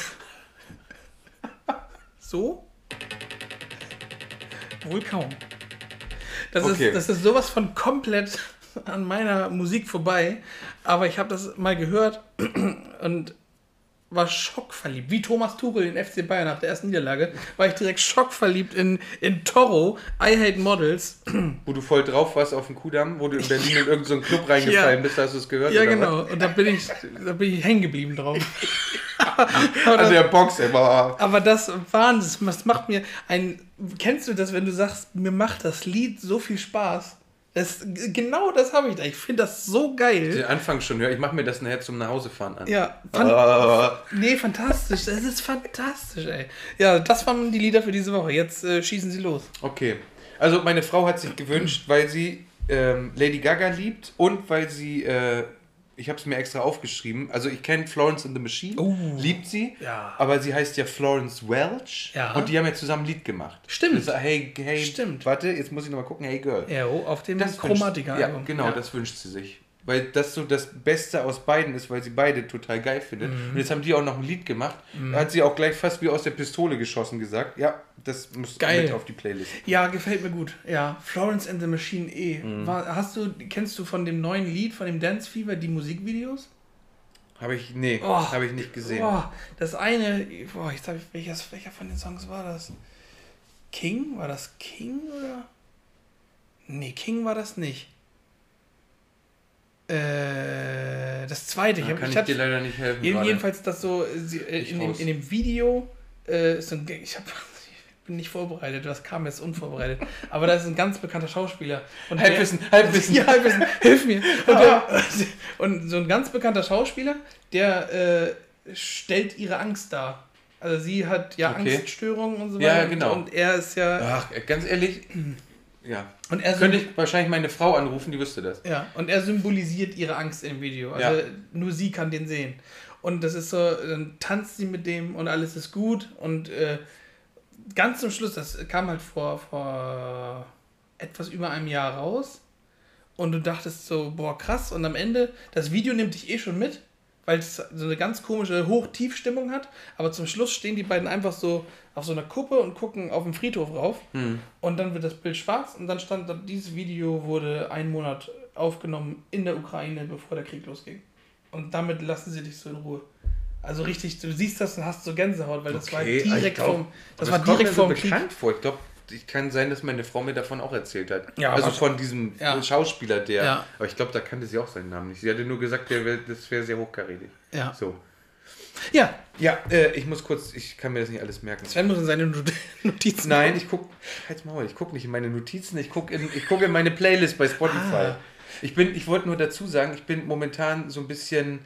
so? Wohl kaum. Das, Okay. ist, das ist sowas von komplett an meiner Musik vorbei. Aber ich habe das mal gehört und war schockverliebt. Wie Thomas Tuchel in FC Bayern nach der ersten Niederlage, war ich direkt schockverliebt in, in Toro, I Hate Models. Wo du voll drauf warst auf dem Kudamm, wo du in Berlin in irgendeinen so Club reingefallen Ja. bist, hast du es gehört? Ja, genau. Und da bin ich, da bin ich hängen geblieben drauf. Was? An der Box immer. Aber das Wahnsinn, das macht mir ein. Kennst du das, wenn du sagst, mir macht das Lied so viel Spaß? Das, genau das habe ich da. Ich finde das so geil. Den Anfang schon, ja. Ich mache mir das nachher zum Nachhausefahren an. Ja, fan Ah. nee, fantastisch. Das ist fantastisch, ey. Ja, das waren die Lieder für diese Woche. Jetzt äh, schießen sie los. Okay. Also meine Frau hat sich gewünscht, weil sie ähm, Lady Gaga liebt und weil sie, äh, ich habe es mir extra aufgeschrieben, also ich kenne Florence and the Machine, Oh. liebt sie, Ja. aber sie heißt ja Florence Welch Ja. und die haben ja zusammen ein Lied gemacht. Stimmt. Das, hey, hey, Stimmt. warte, jetzt muss ich nochmal gucken, hey Girl. Ja, oh, auf dem Chromatiker. Ja, genau, das wünscht sie sich. Weil das so das Beste aus beiden ist, weil sie beide total geil findet. Mhm. Und jetzt haben die auch noch ein Lied gemacht. Da hat sie auch gleich fast wie aus der Pistole geschossen gesagt. Ja, das muss Geil. mit auf die Playlist. Ja, gefällt mir gut. Ja, Florence and the Machine E. Mhm. War, hast du, kennst du von dem neuen Lied, von dem Dance Fever, die Musikvideos? Habe ich, nee, Oh. habe ich nicht gesehen. Boah, das eine, boah, ich, welches, welcher von den Songs war das? King? War das King oder? Nee, King war das nicht. Äh, das zweite. Da hab- kann ich, hab- dir leider nicht helfen. jeden- gerade. jedenfalls das so, äh, sie, äh, Ich in, dem, in dem Video äh, ist so ein, ich, hab, ich bin nicht vorbereitet, das kam jetzt unvorbereitet. Aber da ist ein ganz bekannter Schauspieler. Und der- Halbwissen, Halbwissen. ja, Halbwissen, hilf mir. Und, der, und so ein ganz bekannter Schauspieler, der äh, stellt ihre Angst dar. Also sie hat ja Okay. Angststörungen und so Ja, weiter. genau. Und er ist ja. Ach, ganz ehrlich, ja. Und er Könnte ich wahrscheinlich meine Frau anrufen, die wüsste das. Ja, und er symbolisiert ihre Angst im Video. Also Ja. nur sie kann den sehen. Und das ist so, dann tanzt sie mit dem und alles ist gut. Und äh, ganz zum Schluss, das kam halt vor, vor etwas über einem Jahr raus. Und du dachtest so, boah, krass. Und am Ende, das Video nimmt dich eh schon mit, weil es so eine ganz komische Hoch-Tief-Stimmung hat. Aber zum Schluss stehen die beiden einfach so auf so einer Kuppe und gucken auf den Friedhof rauf. Und dann wird das Bild schwarz und dann stand da, dieses Video wurde einen Monat aufgenommen in der Ukraine, bevor der Krieg losging. Und damit lassen sie dich so in Ruhe. Also richtig, du siehst das und hast so Gänsehaut, weil das war Okay, direkt glaub, vom, das Aber war direkt mir so vom Krieg. bekannt vor. Ich glaube, ich kann sein, dass meine Frau mir davon auch erzählt hat. Ja, also von diesem Ja. Schauspieler, der. Ja. Aber ich glaube, da kannte sie auch seinen Namen nicht. Sie hatte nur gesagt, wär, das wäre sehr hochkarätig. Ja. So. Ja, Ja, äh, ich muss kurz, ich kann mir das nicht alles merken. Sven muss in seine Not- Notizen. Nein, ich guck, halt's Maul, ich guck nicht in meine Notizen, ich guck in, ich guck in meine Playlist bei Spotify. Ah. Ich bin, ich wollte nur dazu sagen, ich bin momentan so ein bisschen,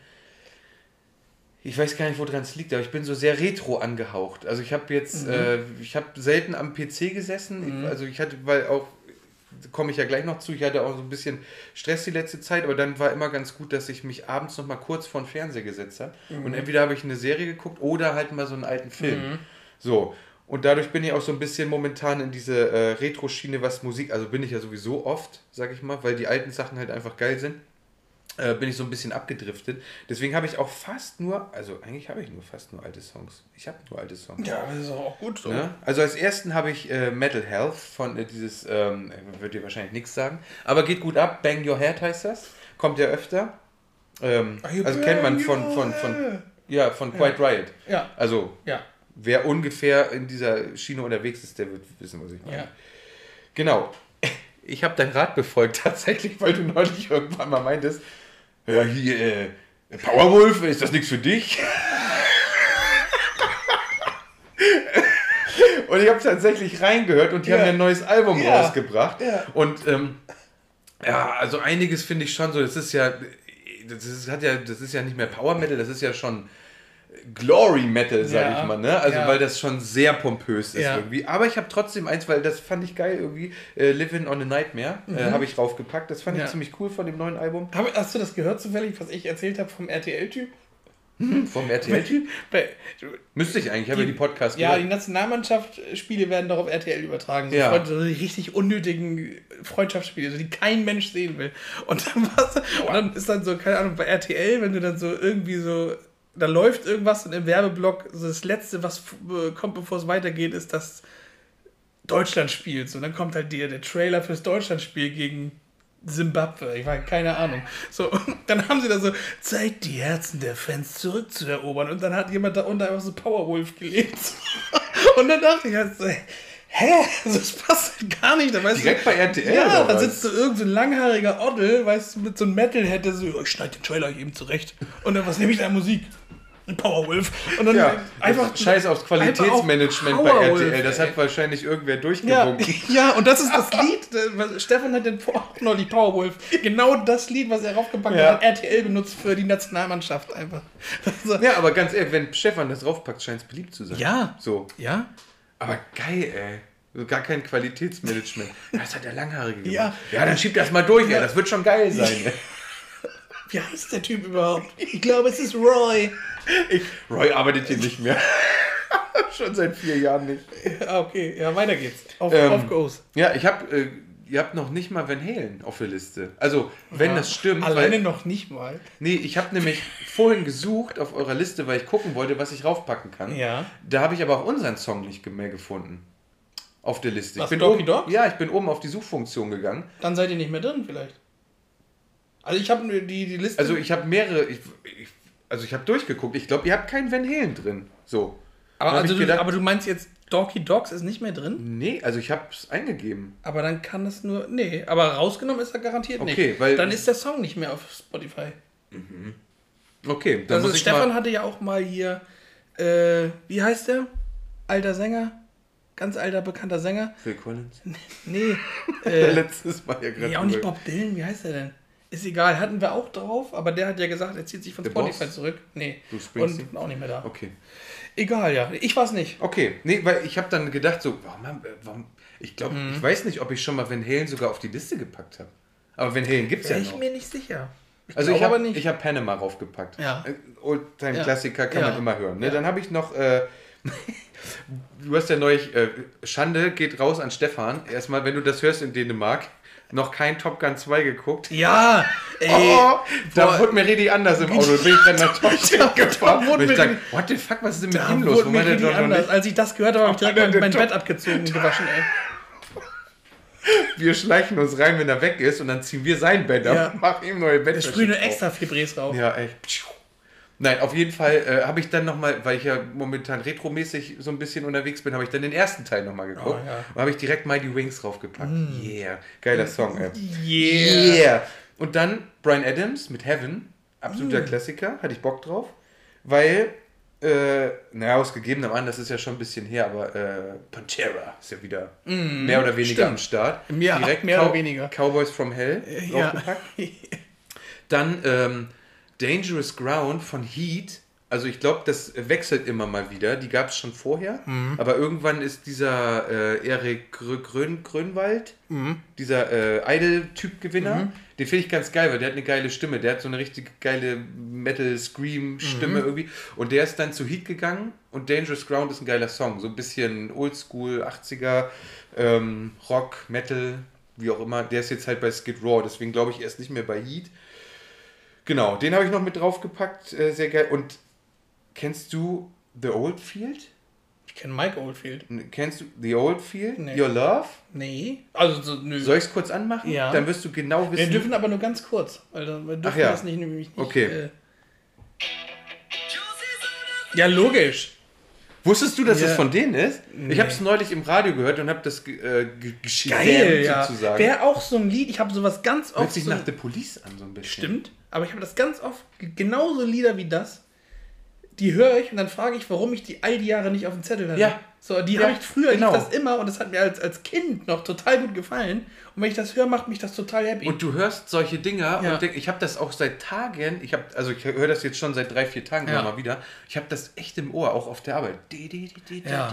ich weiß gar nicht, woran es liegt, aber ich bin so sehr retro angehaucht. Also ich habe jetzt, äh, ich habe selten am PC gesessen, ich, also ich hatte, weil auch, komme ich ja gleich noch zu, ich hatte auch so ein bisschen Stress die letzte Zeit, aber dann war immer ganz gut, dass ich mich abends noch mal kurz vor den Fernseher gesetzt habe. Und entweder habe ich eine Serie geguckt oder halt mal so einen alten Film. So. Und dadurch bin ich auch so ein bisschen momentan in diese äh, Retro-Schiene, was Musik, also bin ich ja sowieso oft, sag ich mal, weil die alten Sachen halt einfach geil sind, äh, bin ich so ein bisschen abgedriftet. Deswegen habe ich auch fast nur, also eigentlich habe ich nur fast nur alte Songs. Ich habe nur alte Songs. Ja, das ist auch gut so. Ne? Also als ersten habe ich äh, Metal Health von äh, dieses, ähm, wird dir wahrscheinlich nichts sagen, aber geht gut ab. Bang Your Head heißt das. Kommt ja öfter. Ähm, also kennt man von, von, von, ja, von Quiet Riot. Ja, Also ja, wer ungefähr in dieser Schiene unterwegs ist, der wird wissen, was ich meine. ja. Genau. Ich habe dein Rat befolgt, tatsächlich, weil du neulich irgendwann mal meintest, ja, hier, äh, Powerwolf, ist das nichts für dich? und ich habe tatsächlich reingehört und die Ja. haben ja ein neues Album Ja. rausgebracht. Ja. Und ähm, ja, also einiges finde ich schon so, das ist ja, das ist, hat ja, das ist ja nicht mehr Power Metal, das ist ja schon Glory Metal, sag Ja. ich mal, ne? Also Ja. weil das schon sehr pompös ist Ja. irgendwie. Aber ich habe trotzdem eins, weil das fand ich geil irgendwie, äh, Living on a Nightmare, äh, habe ich raufgepackt. Das fand Mhm. Ich ziemlich cool von dem neuen Album. Hab, hast du das gehört zufällig, was ich erzählt habe vom RTL-Typ? Vom RTL-Typ? Müsste ich eigentlich, ich habe ja die Podcasts Ja, die gehört. Nationalmannschaftsspiele werden doch auf RTL übertragen. So, Ja. So die richtig unnötigen Freundschaftsspiele, so die kein Mensch sehen will. Und dann, und dann ist dann so, keine Ahnung, bei RTL, wenn du dann so irgendwie so, da läuft irgendwas und im Werbeblock, das Letzte, was äh, kommt, bevor es weitergeht, ist, dass Deutschlandspiels und dann kommt halt der, der Trailer fürs Deutschlandspiel gegen Simbabwe, ich war keine Ahnung. So, dann haben sie da so, Zeit, die Herzen der Fans zurückzuerobern. Und dann hat jemand da unter einfach so Powerwolf gelebt. Und dann dachte ich halt so, hä? Das passt halt gar nicht. Direkt du, bei RTL Ja, da sitzt so irgendein so ein langhaariger Oddel, weißt du, mit so einem Metalhead, der so, ich schneide den Trailer eben zurecht. Und dann, was nehme ich da Musik? Ein Powerwolf. Und dann Ja, einfach. Scheiß aufs Qualitätsmanagement bei auf Powerwolf, RTL. Das hat wahrscheinlich irgendwer Ja, durchgewunken. ja, und das ist das Lied. äh, Stefan hat den die Powerwolf. Genau das Lied, was er raufgepackt Ja. hat, RTL benutzt für die Nationalmannschaft einfach. So. Ja, aber ganz ehrlich, wenn Stefan das draufpackt, scheint es beliebt zu sein. Ja. So. Ja? Aber geil, ey. Gar kein Qualitätsmanagement. Das hat der Langhaarige gemacht. Ja. ja, dann schiebt das mal durch, ja. Das wird schon geil sein. Wie heißt der Typ überhaupt? Ich glaube, es ist Roy. Ich, Roy arbeitet hier nicht mehr. schon seit vier Jahren nicht. Ah, okay. Ja, weiter geht's. Auf, Ähm, auf Goes. Ja, ich hab, äh, ihr habt noch nicht mal Van Halen auf der Liste. Also, wenn das stimmt. Alleine weil, noch nicht mal. nee, ich habe nämlich vorhin gesucht auf eurer Liste, weil ich gucken wollte, was ich raufpacken kann. Ja. Da habe ich aber auch unseren Song nicht mehr gefunden. Auf der Liste. Was, ich bin Doggy oben, Dog? Ja, ich bin oben auf die Suchfunktion gegangen. Dann seid ihr nicht mehr drin, vielleicht. Also, ich habe die, die Liste. Also ich habe mehrere, ich, ich, also ich habe durchgeguckt. Ich glaube, ihr habt keinen Van Halen drin. So. aber, also du, gedacht- aber du meinst jetzt, Doggy Dogs ist nicht mehr drin? Nee, also ich habe es eingegeben. Aber dann kann es nur. Nee, aber rausgenommen ist er garantiert Okay, nicht. weil- dann ist der Song nicht mehr auf Spotify. Okay, dann Also muss ich Stefan mal, hatte ja auch mal hier, äh, wie heißt der? Alter Sänger? Ganz alter, bekannter Sänger? Phil Collins. Nee. Der Äh, letztes Mal ja gerade. nee, auch nicht Bob Dylan, wie heißt der denn? Ist egal, hatten wir auch drauf, aber der hat ja gesagt, er zieht sich von The Spotify Boss? zurück. Nee. Bruce Springsteen? Und auch nicht mehr da. Okay. Egal, ja. Ich war's nicht. Okay, nee, weil ich habe dann gedacht, so, warum, haben- warum ich glaube, Mhm. ich weiß nicht, ob ich schon mal Van Halen sogar auf die Liste gepackt habe. Aber Van Halen gibt es ja Wäre ich noch. mir nicht sicher. Also ich habe ich hab Panama raufgepackt. Ja. Äh, Oldtime-Klassiker kann Ja. man immer hören. Ne? Ja. Dann habe ich noch, äh, du hast ja neulich, äh, Schande geht raus an Stefan. Erstmal, wenn du das hörst in Dänemark, noch kein Top Gun 2 geguckt. Ja, ey. Oh, da wurde mir richtig anders im Auto. Bin ich dann nach Deutschland Da gefahren. Und ich dachte, what the fuck, was ist denn mit ihm los? Wo mir richtig noch anders. Als ich das gehört habe, habe ich direkt mein, mein Top- Bett abgezogen und gewaschen, ey. Wir schleichen uns rein, wenn er weg ist und dann ziehen wir sein Bett ab Ja. und machen ihm neue Bettwäsche sprühen nur drauf. extra Fibres drauf. Ja, echt. Nein, auf jeden Fall äh, habe ich dann nochmal, weil ich ja momentan retromäßig so ein bisschen unterwegs bin, habe ich dann den ersten Teil nochmal geguckt. Oh, ja. Und habe ich direkt Mighty Wings draufgepackt. Yeah. Geiler Song, ey. Yeah. Yeah. Und dann Brian Adams mit Heaven. Absoluter Mm. Klassiker. Hatte ich Bock drauf. Weil, äh, naja, aus gegebenem Anlass ist ja schon ein bisschen her, aber äh, Pantera ist ja wieder mehr oder weniger Mm, stimmt. am Start. Ja, mehr oder weniger. Cowboys from Hell Ja. draufgepackt. Dann ähm, Dangerous Ground von Heat. Also ich glaube, das wechselt immer mal wieder. Die gab es schon vorher. Mhm. Aber irgendwann ist dieser äh, Erik Grö Grön Grönwald, Mhm. dieser äh, Idol-Typ-Gewinner, den finde ich ganz geil, weil der hat eine geile Stimme. Der hat so eine richtig geile Metal-Scream-Stimme Mhm. irgendwie. Und der ist dann zu Heat gegangen und Dangerous Ground ist ein geiler Song. So ein bisschen Oldschool, 80er, ähm, Rock, Metal, wie auch immer. Der ist jetzt halt bei Skid Raw, deswegen glaube ich, er ist nicht mehr bei Heat. Genau, den habe ich noch mit draufgepackt. Äh, sehr geil. Und kennst du The Oldfield? Ich kenne Mike Oldfield. Kennst du The Oldfield? Nee. Your Love? Nee. Also, so, nö. Soll ich es kurz anmachen? Ja. Dann wirst du genau wir wissen. dürfen aber nur ganz kurz. Dann- wir dürfen ja. das nicht, nämlich nicht. Okay. Äh, ja, logisch. Wusstest du, dass Ja. es von denen ist? Ich Nee. habe es neulich im Radio gehört und habe das äh, Geil, ja. sozusagen. Wäre auch so ein Lied, ich habe sowas ganz Hört oft. sich So, nach The Police an, so ein bisschen. stimmt, aber ich habe das ganz oft, genauso Lieder wie das, die höre ich und dann frage ich, warum ich die all die Jahre nicht auf dem Zettel hatte. Ja. So, die Ja, habe ich früher, genau. lief das immer und das hat mir als, als Kind noch total gut gefallen. Und wenn ich das höre, macht mich das total happy. Und du hörst solche Dinger Ja. und denk, ich habe das auch seit Tagen, ich habe, also ich höre das jetzt schon seit drei, vier Tagen Ja. immer mal wieder. Ich habe das echt im Ohr, auch auf der Arbeit. Ja.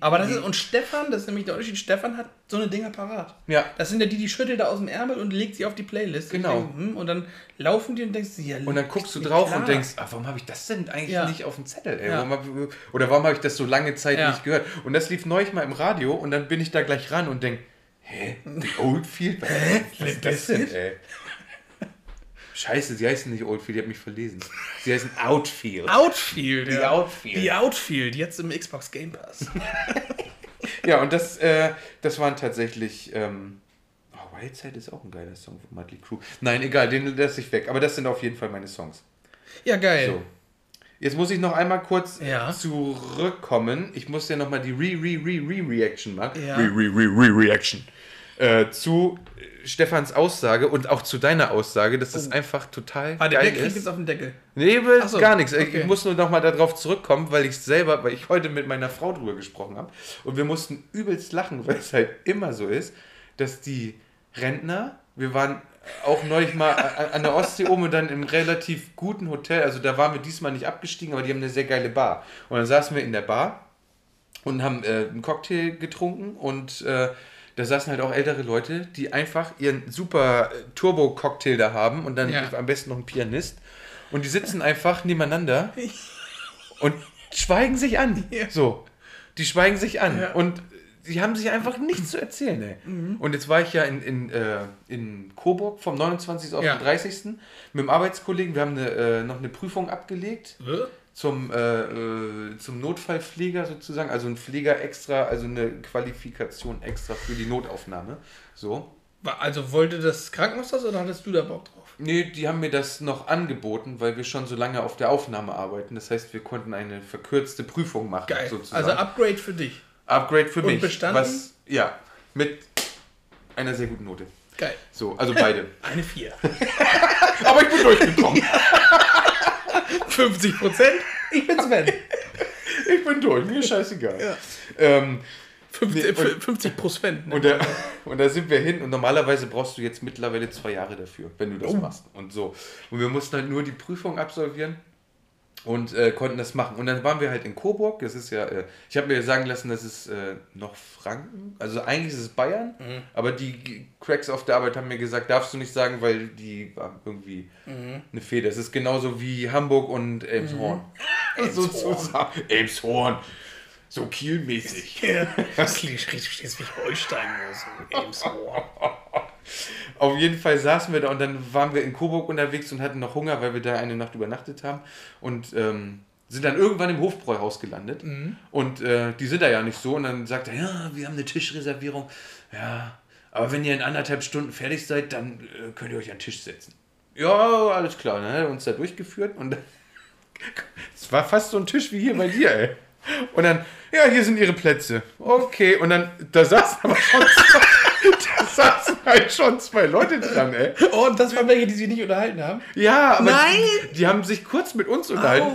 Aber das ist, und Stefan, das ist nämlich der Unterschied, Stefan hat so eine Dinger parat. Ja. Das sind ja die, die schüttelt er aus dem Ärmel und legt sie auf die Playlist. Genau. Ich denke, hm, Und dann laufen die und denkst ja, Und dann guckst du drauf klar. und denkst, ah, warum habe ich das denn eigentlich nicht auf dem Zettel? Warum hab, oder warum habe ich das so lange Zeit nicht gehört? Und das lief neulich mal im Radio und dann bin ich da gleich ran und denk, hä? The Oldfield? Was, was ist das denn, ey? Scheiße, sie heißen nicht Oldfield, die hat mich verlesen. Sie heißen Outfield. Outfield. Die ja. Outfield. Die Outfield, jetzt im Xbox Game Pass. Ja, und das, äh, das waren tatsächlich. Ähm, oh, Wildside ist auch ein geiler Song von Motley Crue. Nein, egal, den lasse ich weg. Aber das sind auf jeden Fall meine Songs. Ja, geil. So. Jetzt muss ich noch einmal kurz Ja. zurückkommen. Ich muss ja nochmal die Re-Re-Re-Re-Reaction machen. Ja. Re-Re-Re-Re-Reaction. Äh, zu Stefans Aussage und auch zu deiner Aussage, dass das einfach total Warte, der geil kriegt ist. jetzt auf den Deckel. Nee, so, gar nichts. okay. Ich muss nur noch mal darauf zurückkommen, weil ich selber, weil ich heute mit meiner Frau drüber gesprochen habe und wir mussten übelst lachen, weil es halt immer so ist, dass die Rentner, wir waren auch neulich mal an der Ostsee oben und dann im relativ guten Hotel, also da waren wir diesmal nicht abgestiegen, aber die haben eine sehr geile Bar. Und dann saßen wir in der Bar und haben äh, einen Cocktail getrunken und äh, da saßen halt auch ältere Leute, die einfach ihren super äh, Turbo-Cocktail da haben und dann Ja. am besten noch ein Pianist. Und die sitzen einfach nebeneinander und schweigen sich an. Ja. So. Die schweigen sich an. Ja. Und die haben sich einfach nichts zu erzählen, ey. Mhm. Und jetzt war ich ja in, in, äh, in Coburg vom 29. auf Ja. den 30. mit dem Arbeitskollegen. Wir haben eine, äh, noch eine Prüfung abgelegt zum, äh, äh, zum Notfallpfleger sozusagen, also ein Pfleger extra, also eine Qualifikation extra für die Notaufnahme. So. Also wollte das Krankenhaus das oder hattest du da Bock drauf? Nee, die haben mir das noch angeboten, weil wir schon so lange auf der Aufnahme arbeiten. Das heißt, wir konnten eine verkürzte Prüfung machen, Geil. sozusagen. Also Upgrade für dich. Upgrade für Und mich. bestanden? Was, ja, mit einer sehr guten Note. Geil. So, also beide. Eine 4. Aber ich bin durchgekommen. 50 Prozent? Ich bin Sven. Ich bin durch, mir ist scheißegal. Ähm, 50, Nee, und- 50 pro Sven. Ne? Und da, und da sind wir hin und normalerweise brauchst du jetzt mittlerweile zwei Jahre dafür, wenn du das machst. Und so. Und wir mussten halt nur die Prüfung absolvieren und äh, konnten das machen. Und dann waren wir halt in Coburg. Das ist ja, äh, ich habe mir sagen lassen, das ist äh, noch Franken. Also eigentlich ist es Bayern, aber die Cracks auf der Arbeit haben mir gesagt, darfst du nicht sagen, weil die waren irgendwie eine Fehde. Es ist genauso wie Hamburg und Elmshorn. So zusammen. Elmshorn. So kielmäßig. Das klingt richtig Schleswig-Holstein oder so. Elmshorn. Auf jeden Fall saßen wir da und dann waren wir in Coburg unterwegs und hatten noch Hunger, weil wir da eine Nacht übernachtet haben und ähm, sind dann irgendwann im Hofbräuhaus gelandet und äh, die sind da ja nicht so und dann sagt er, ja, wir haben eine Tischreservierung, ja, aber wenn ihr in anderthalb Stunden fertig seid, dann äh, könnt ihr euch an den Tisch setzen. Ja, alles klar, dann hat er uns da durchgeführt und es war fast so ein Tisch wie hier bei dir, ey. Und dann, ja, hier sind ihre Plätze. Okay, und dann, da saßen aber schon zwei, halt schon zwei Leute dran, ey. Oh, und das waren welche, die sich nicht unterhalten haben? Ja, aber Nein! Die, die haben sich kurz mit uns unterhalten.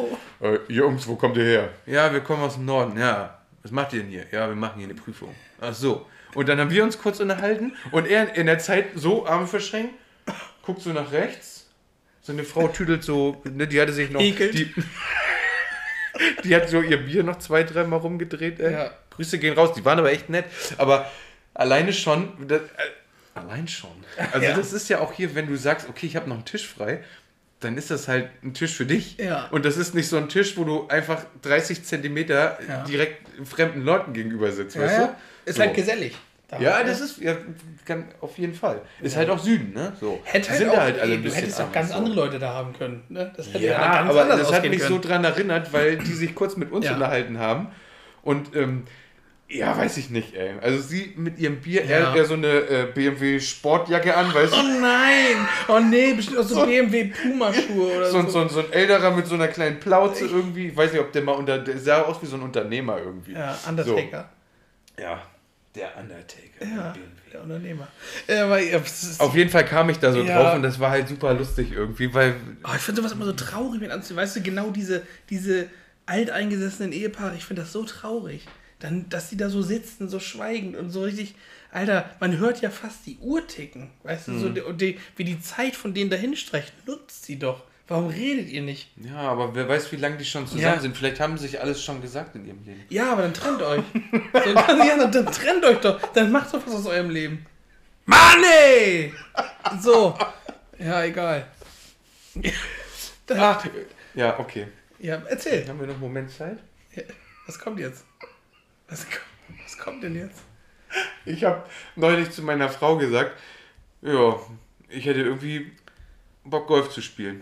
Äh, Jungs, wo kommt ihr her? Ja, wir kommen aus dem Norden, ja. Was macht ihr denn hier? Ja, wir machen hier eine Prüfung. Ach so. Und dann haben wir uns kurz unterhalten und er in der Zeit so Arme verschränkt, guckt so nach rechts. Seine Frau tüdelt so, ne, die hatte sich noch. Ekelt. Die, die hat so ihr Bier noch zwei, dreimal rumgedreht. Ey. Ja. Grüße gehen raus, die waren aber echt nett. Aber alleine schon, das, allein schon. Also Ja. das ist ja auch hier, wenn du sagst, okay, ich habe noch einen Tisch frei, dann ist das halt ein Tisch für dich. Ja. Und das ist nicht so ein Tisch, wo du einfach 30 Zentimeter Ja. direkt fremden Leuten gegenüber sitzt, Ja, weißt ja. du? Ist So. halt gesellig. Da- Ja, das ist ja, kann, auf jeden Fall. Ist halt auch Süden, ne? So. Hätte halt sind auch, da halt alle ey, ein du bisschen hättest auch ganz so. andere Leute da haben können. Ne? Das hätte Ja, ganz aber anders das hat mich so können. dran erinnert, weil die sich kurz mit uns Ja. unterhalten haben. Und ähm, ja, weiß ich nicht, ey. Also sie mit ihrem Bier, Ja. er, so eine äh, BMW Sportjacke an, weißt Oh du? nein! Oh nee, bestimmt auch so, BMW Puma-Schuhe oder So, so. so, so, so ein älterer mit so einer kleinen Plauze irgendwie. Ich weiß nicht, ob der mal unter. Der sah aus wie so ein Unternehmer irgendwie. Ja, Undertaker. So, ja, der Undertaker. Ja, BMW. der Unternehmer. Äh, ja, Auf jeden Fall kam ich da so Ja. drauf und das war halt super lustig irgendwie, weil. oh, ich finde sowas immer so traurig mit anzuziehen. Weißt du, genau diese, diese alteingesessenen Ehepaare, ich finde das so traurig. Dann, dass die da so sitzen, so schweigend und so richtig. Alter, man hört ja fast die Uhr ticken. Weißt du, so, die, und die, wie die Zeit von denen dahin streicht. Nutzt sie doch. Warum redet ihr nicht? Ja, aber wer weiß, wie lange die schon zusammen Ja. sind. Vielleicht haben sie sich alles schon gesagt in ihrem Leben. Ja, aber dann trennt euch. So, dann, ja, dann, dann trennt euch doch. Dann macht doch was aus eurem Leben. Mann, ey! So. Ja, egal. Ach, ja, okay. ja, erzähl. Haben wir noch einen Moment Zeit? Ja, Was kommt jetzt? Was, was kommt denn jetzt? Ich habe neulich zu meiner Frau gesagt, ja, ich hätte irgendwie Bock, Golf zu spielen.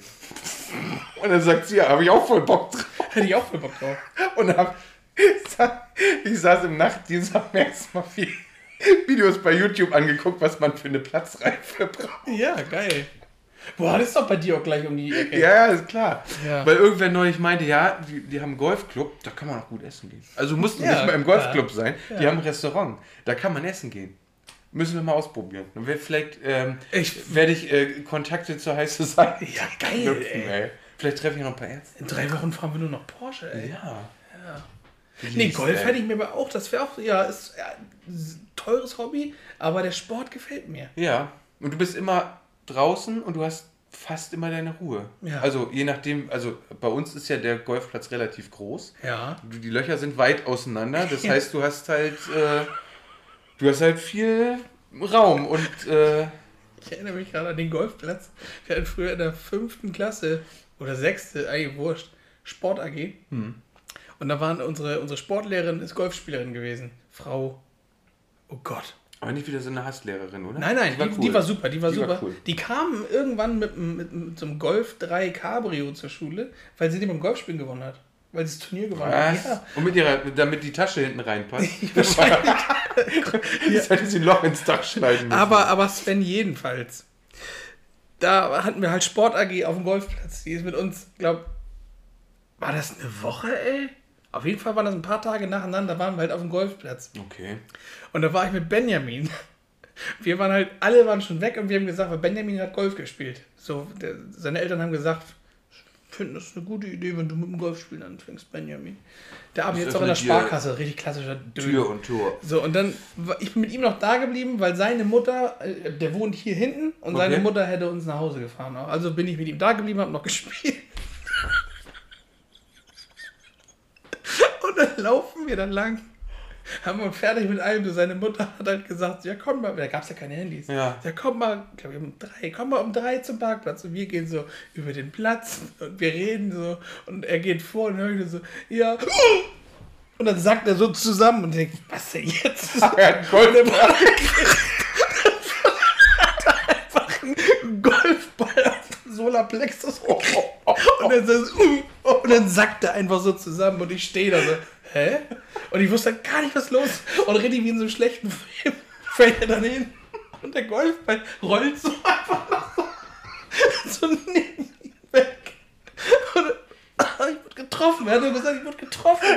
Und dann sagt sie, ja, habe ich auch voll Bock drauf. Hätte ich auch voll Bock drauf. Und dann hab, Ich saß im Nachtdienst, hab mir erstmal viel Videos bei YouTube angeguckt, was man für eine Platzreife braucht. Ja, geil. Boah, das ist doch bei dir auch gleich um die Ecke. Ja, ja, ist klar. Ja. Weil irgendwer neulich meinte, ja, die, die haben einen Golfclub, da kann man auch gut essen gehen. Also du musst Ja, nicht mal im Golfclub ja. sein, die haben ein Restaurant, da kann man essen gehen. Müssen wir mal ausprobieren. Dann werd vielleicht ähm, Ich- werde ich äh, Kontakte zur High Society Ja, geil, knüpfen, ey. ey. Vielleicht treffe ich noch ein paar Ärzte. In drei Wochen fahren wir nur noch Porsche, ey. Ja. Nee, Liebst, Golf ey. hätte ich mir aber auch, das wäre auch, ja, ist ja, ein teures Hobby, aber der Sport gefällt mir. Ja. Und du bist immer draußen und du hast fast immer deine Ruhe. Ja. Also je nachdem, also bei uns ist ja der Golfplatz relativ groß. Ja. Die Löcher sind weit auseinander. Das heißt, du hast halt, äh, du hast halt viel Raum und äh, Ich erinnere mich gerade an den Golfplatz. Wir hatten früher in der fünften Klasse oder sechste, eigentlich wurscht, Sport AG. Hm. Und da waren unsere, unsere Sportlehrerin, ist Golfspielerin gewesen. Frau, oh Gott. Aber nicht wieder so eine Hasslehrerin, oder? Nein, nein, die, die, cool. war super, die war Die war super. cool. Die kamen irgendwann mit, mit, mit so einem Golf 3 Cabrio zur Schule, weil sie den beim Golfspielen gewonnen hat. Weil sie das Turnier gewonnen hat. Was? Ja. Und mit ihrer, damit die Tasche hinten reinpasst. Jetzt hätte sie ein Loch ins Dach schneiden müssen. Aber, aber Sven jedenfalls. Da hatten wir halt Sport AG auf dem Golfplatz. Die ist mit uns, glaub, war das eine Woche, ey? Auf jeden Fall waren das ein paar Tage nacheinander, waren wir halt auf dem Golfplatz. okay. Und da war ich mit Benjamin. Wir waren halt, alle waren schon weg und wir haben gesagt, weil Benjamin hat Golf gespielt. So, der, seine Eltern haben gesagt, ich finde das eine gute Idee, wenn du mit dem Golfspielen anfängst, Benjamin. Der arbeitet jetzt auch in der Sparkasse, richtig klassischer Döner. Tür und Tor. So, und dann war ich bin mit ihm noch da geblieben, weil seine Mutter, äh, der wohnt hier hinten und seine Okay. Mutter hätte uns nach Hause gefahren. Also bin ich mit ihm da geblieben, hab noch gespielt. Und dann laufen wir dann lang. Haben wir fertig mit allem. Seine Mutter hat halt gesagt, ja komm mal, da gab es ja keine Handys. Ja. Ja, komm mal, ich glaub, um drei, komm mal um drei zum Parkplatz. Und wir gehen so über den Platz und wir reden so. Und er geht vor und ich so, ja. Und dann sagt er so zusammen und denkt, was denn jetzt? Er hat einen Golfball. einfach einen Golfball auf den Solarplexus. Und dann, so, uh, und dann sackt er einfach so zusammen und ich stehe da so, hä? Und ich wusste gar nicht, was los ist. Und rede wie in so einem schlechten Film. Fällt er dann hin und der Golfball rollt so einfach so, neben ihm weg. Und ah, ich wurde getroffen. Er hat nur gesagt, ich wurde getroffen.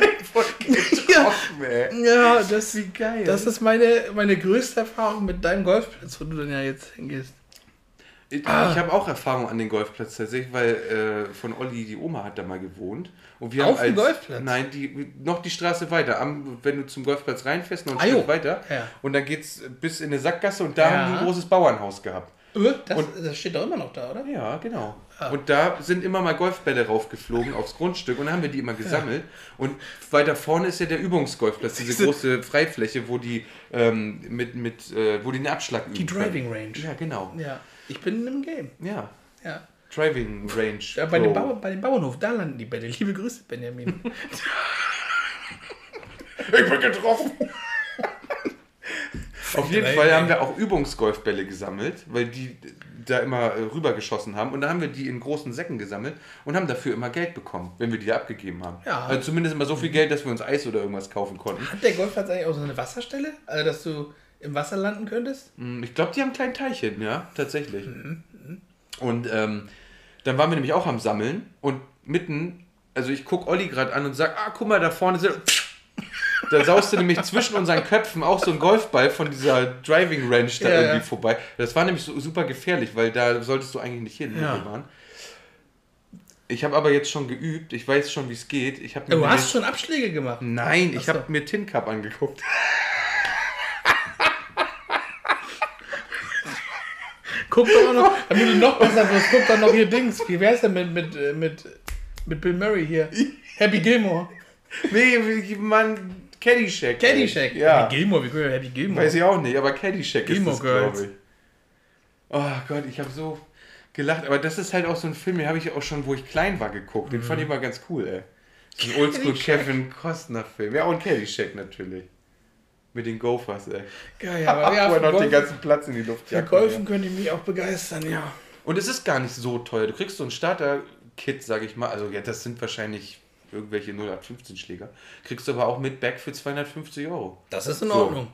Getroffen, ey. Ja, das, Wie geil. das ist meine, meine größte Erfahrung mit deinem Golfplatz, wo du dann ja jetzt hingehst. Ich, Ah. ich habe auch Erfahrung an den Golfplatz tatsächlich, weil äh, von Olli die Oma hat da mal gewohnt. Und wir Auf haben dem als, Golfplatz? Nein, die, noch die Straße weiter. Am, wenn du zum Golfplatz reinfährst, noch ein Ah, Stück jo. weiter. Ja. Und dann geht's bis in eine Sackgasse und da Ja. haben die ein großes Bauernhaus gehabt. Äh, Das, das steht doch immer noch da, oder? Ja, genau. Ah. Und da sind immer mal Golfbälle raufgeflogen aufs Grundstück und dann haben wir die immer gesammelt. Und weiter vorne ist ja der Übungsgolfplatz, diese große Freifläche, wo die ähm, mit, mit äh, wo die den Abschlag üben Die können. Driving Range. Ja, genau. Ja. Ich bin im Game. Ja. Ja. Driving Range. ja bei, dem. Bau, bei dem Bauernhof, da landen die Bälle. Liebe Grüße, Benjamin. Ich bin getroffen. Auf jeden Fall ey. haben wir auch Übungsgolfbälle gesammelt, weil die da immer äh, rübergeschossen haben. Und da haben wir die in großen Säcken gesammelt und haben dafür immer Geld bekommen, wenn wir die da abgegeben haben. Ja. Also zumindest immer so viel Geld, dass wir uns Eis oder irgendwas kaufen konnten. Hat der Golfplatz eigentlich auch so eine Wasserstelle? Also, dass du im Wasser landen könntest? Mm, Ich glaube, die haben einen kleinen Teich hinten, ja, tatsächlich. Und ähm, dann waren wir nämlich auch am Sammeln und mitten, also ich gucke Olli gerade an und sage, ah, guck mal, da vorne sind. Da sauste nämlich zwischen unseren Köpfen auch so ein Golfball von dieser Driving Range da Ja, irgendwie ja. vorbei. Das war nämlich so, super gefährlich, weil da solltest du eigentlich nicht hin, wo Ja. wir waren. Ich habe aber jetzt schon geübt, ich weiß schon, wie es geht. Ich mir Du hast schon Abschläge gemacht. Nein, ich habe mir Tin Cup angeguckt. Guck doch auch noch, damit du noch besser wirst, guck doch noch hier Dings. Wie wär's denn mit, mit, äh, mit, mit Bill Murray hier? Happy Gilmore. Nee, Mann, Caddyshack. Caddyshack. Ja. Happy Gilmore, wie cool Happy Gilmore? Weiß ich auch nicht, aber Caddyshack ist Gilmore das, Girls. glaube ich. Oh Gott, ich habe so gelacht. Aber das ist halt auch so ein Film, den habe ich auch schon, wo ich klein war, geguckt. Den fand ich mal ganz cool, ey. So ein Oldschool Caddyshack. Kevin Costner Film. Ja, und Caddyshack natürlich. Mit den Gophers, ey. Geil, aber ja, er für, noch den Golf, ganzen Platz in die Luft für jagt. Golfen könnte ich mich auch begeistern, ja. Und es ist gar nicht so teuer. Du kriegst so ein Starter-Kit, sage ich mal. Also ja, das sind wahrscheinlich irgendwelche 0815 Schläger. Kriegst du aber auch mit Back für 250 Euro. Das ist in So. Ordnung.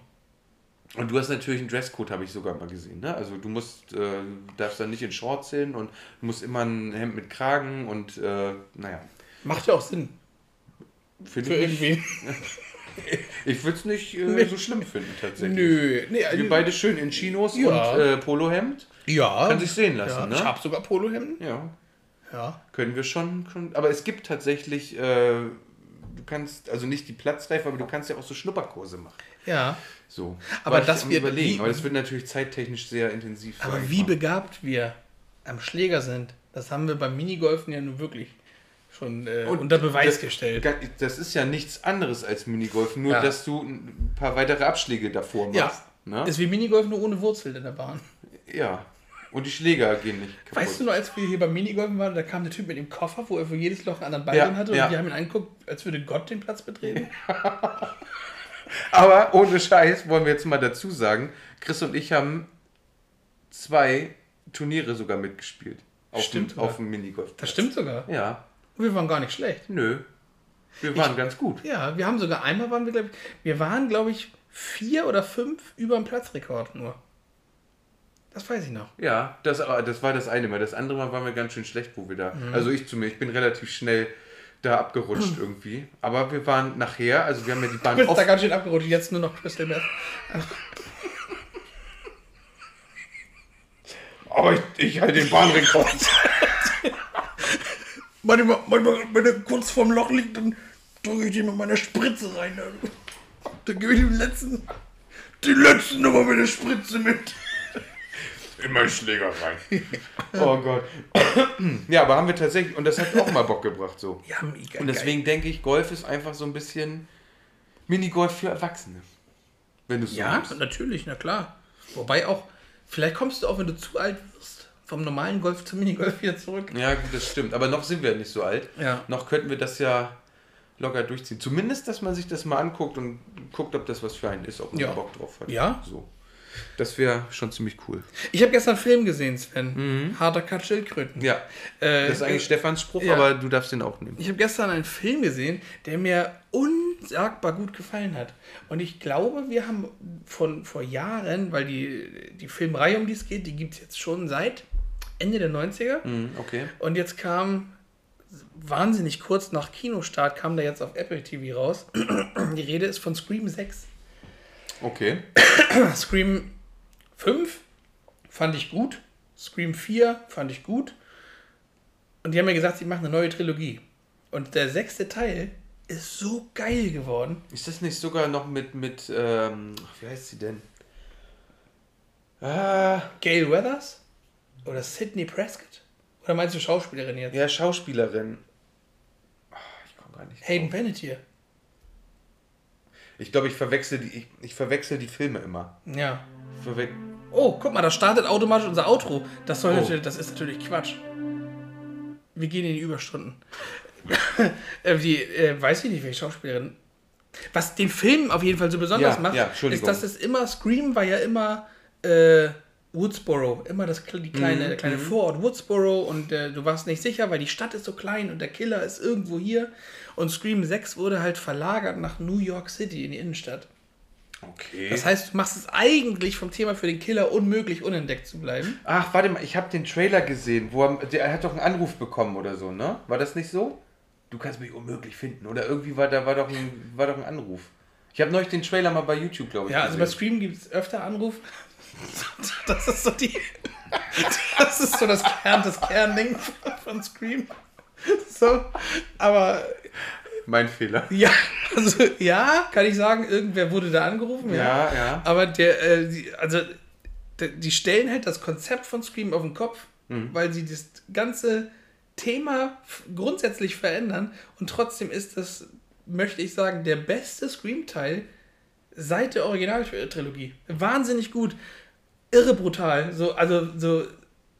Und du hast natürlich einen Dresscode, habe ich sogar mal gesehen. Ne? Also du musst, äh, darfst dann nicht in Shorts hin und du musst immer ein Hemd mit Kragen und äh, naja. Macht ja auch Sinn. Finde Für ich nicht, irgendwie. ich würde es nicht äh, so schlimm finden tatsächlich. Nö. Nee, Wir also- beide schön in Chinos Ja. und äh, Polohemd. ja. Kann sich sehen lassen, ja. ne? Ich habe sogar Polohemden. Ja, Ja. können wir schon, schon. Aber es gibt tatsächlich, äh, du kannst, also nicht die Platzreife, aber du kannst ja auch so Schnupperkurse machen. Ja. So. Aber War das wird- überlegen, wie- aber das wird natürlich zeittechnisch sehr intensiv. Aber wie mal. begabt wir am Schläger sind, das haben wir beim Minigolfen ja nun wirklich schon äh, Und unter Beweis das, gestellt. Das ist ja nichts anderes als Minigolf, nur Ja. dass du ein paar weitere Abschläge davor Ja. machst. Ne? Ist wie Minigolf nur ohne Wurzel in der Bahn. Ja. Und die Schläger gehen nicht kaputt. Weißt du noch, als wir hier beim Minigolfen waren, da kam der Typ mit dem Koffer, wo er für jedes Loch einen anderen Ball Ja, drin hatte und ja. wir haben ihn angeguckt, als würde Gott den Platz betreten. Aber ohne Scheiß wollen wir jetzt mal dazu sagen, Chris und ich haben zwei Turniere sogar mitgespielt. Auf Stimmt dem, auf dem Minigolf. Das stimmt sogar. Ja. Und wir waren gar nicht schlecht. Nö. Wir waren ganz gut. Ja, wir haben sogar einmal waren wir, glaube ich, wir waren, glaube ich, vier oder fünf über dem Platzrekord nur. Das weiß ich noch. Ja, das, das war das eine Mal. Das andere Mal waren wir ganz schön schlecht, wo wir da. Mhm. Also ich zu mir, ich bin relativ schnell da abgerutscht irgendwie. Aber wir waren nachher, also wir haben ja die Du Bahn bist oft da ganz schön abgerutscht, jetzt nur noch Crystal Meth. Aber ich, ich halte den Bahnrekord. Manchmal, manchmal, wenn er kurz vorm Loch liegt, dann drücke ich dir mit meiner Spritze rein. Dann, dann gebe ich dem letzten, den letzten nochmal mit der Spritze mit. In meinen Schläger rein. oh Gott. ja, aber haben wir tatsächlich, und das hat auch mal Bock gebracht so. Ja, mega Und deswegen denke ich, Golf ist einfach so ein bisschen Minigolf für Erwachsene. Wenn du es so Ja, nimmst. natürlich, na klar. Wobei auch, vielleicht kommst du auch, wenn du zu alt vom normalen Golf zum Minigolf wieder zurück. Ja, gut, das stimmt. Aber noch sind wir nicht so alt. Ja. Noch könnten wir das ja locker durchziehen. Zumindest, dass man sich das mal anguckt und guckt, ob das was für einen ist, ob man Ja. Bock drauf hat. Ja. So. Das wäre schon ziemlich cool. Ich habe gestern einen Film gesehen, Sven. Harter Cut Schildkröten. Ja. Äh, Das ist eigentlich Stefans Spruch, ja. aber du darfst den auch nehmen. Ich habe gestern einen Film gesehen, der mir unsagbar gut gefallen hat. Und ich glaube, wir haben von vor Jahren, weil die, die Filmreihe, um die es geht, die gibt es jetzt schon seit Ende der 90er. Mhm, okay. Und jetzt kam wahnsinnig kurz nach Kinostart, kam da jetzt auf Apple TV raus. Die Rede ist von Scream 6. Okay. Scream 5 fand ich gut. Scream 4 fand ich gut. Und die haben mir gesagt, sie machen eine neue Trilogie. Und der sechste Teil ist so geil geworden. Ist das nicht sogar noch mit, mit ähm, wie heißt sie denn? Ah, Gail Weathers? Oder Sidney Prescott? Oder meinst du Schauspielerin jetzt? ja, Schauspielerin. Ah, ich komme gar nicht. Hayden drauf. Panettiere. Ich glaube, ich verwechsel die, ich, ich verwechsel die Filme immer. Ja. Verwe Oh, guck mal, da startet automatisch unser Outro. Das, soll Oh. natürlich, das ist natürlich Quatsch. Wir gehen in die Überstunden. äh, die, äh, weiß ich nicht, welche Schauspielerin. Was den Film auf jeden Fall so besonders Ja, macht, ja, ist, dass es immer, Scream war ja immer äh, Woodsboro, immer das die kleine, Mhm, der kleine Vorort Woodsboro und äh, du warst nicht sicher, weil die Stadt ist so klein und der Killer ist irgendwo hier. Und Scream 6 wurde halt verlagert nach New York City in die Innenstadt. okay. Das heißt, du machst es eigentlich vom Thema für den Killer unmöglich, unentdeckt zu bleiben. Ach, warte mal, ich habe den Trailer gesehen, wo er, der hat doch einen Anruf bekommen oder so, ne? War das nicht so? Du kannst mich unmöglich finden. Oder irgendwie war da war doch ein, war doch ein Anruf. Ich habe neulich den Trailer mal bei YouTube, glaube ich. Ja, also bei gesehen. Scream gibt es öfter Anrufe. Das ist so die. Das ist so das Kern, das Kernding von Scream. So, aber mein Fehler. ja, also ja, kann ich sagen, irgendwer wurde da angerufen. Ja, ja. Aber der, äh, die, also die, die stellen halt das Konzept von Scream auf den Kopf, Mhm. weil sie das ganze Thema grundsätzlich verändern und trotzdem ist das, möchte ich sagen, der beste Scream-Teil seit der Originaltrilogie. Wahnsinnig gut, irre brutal, so, also so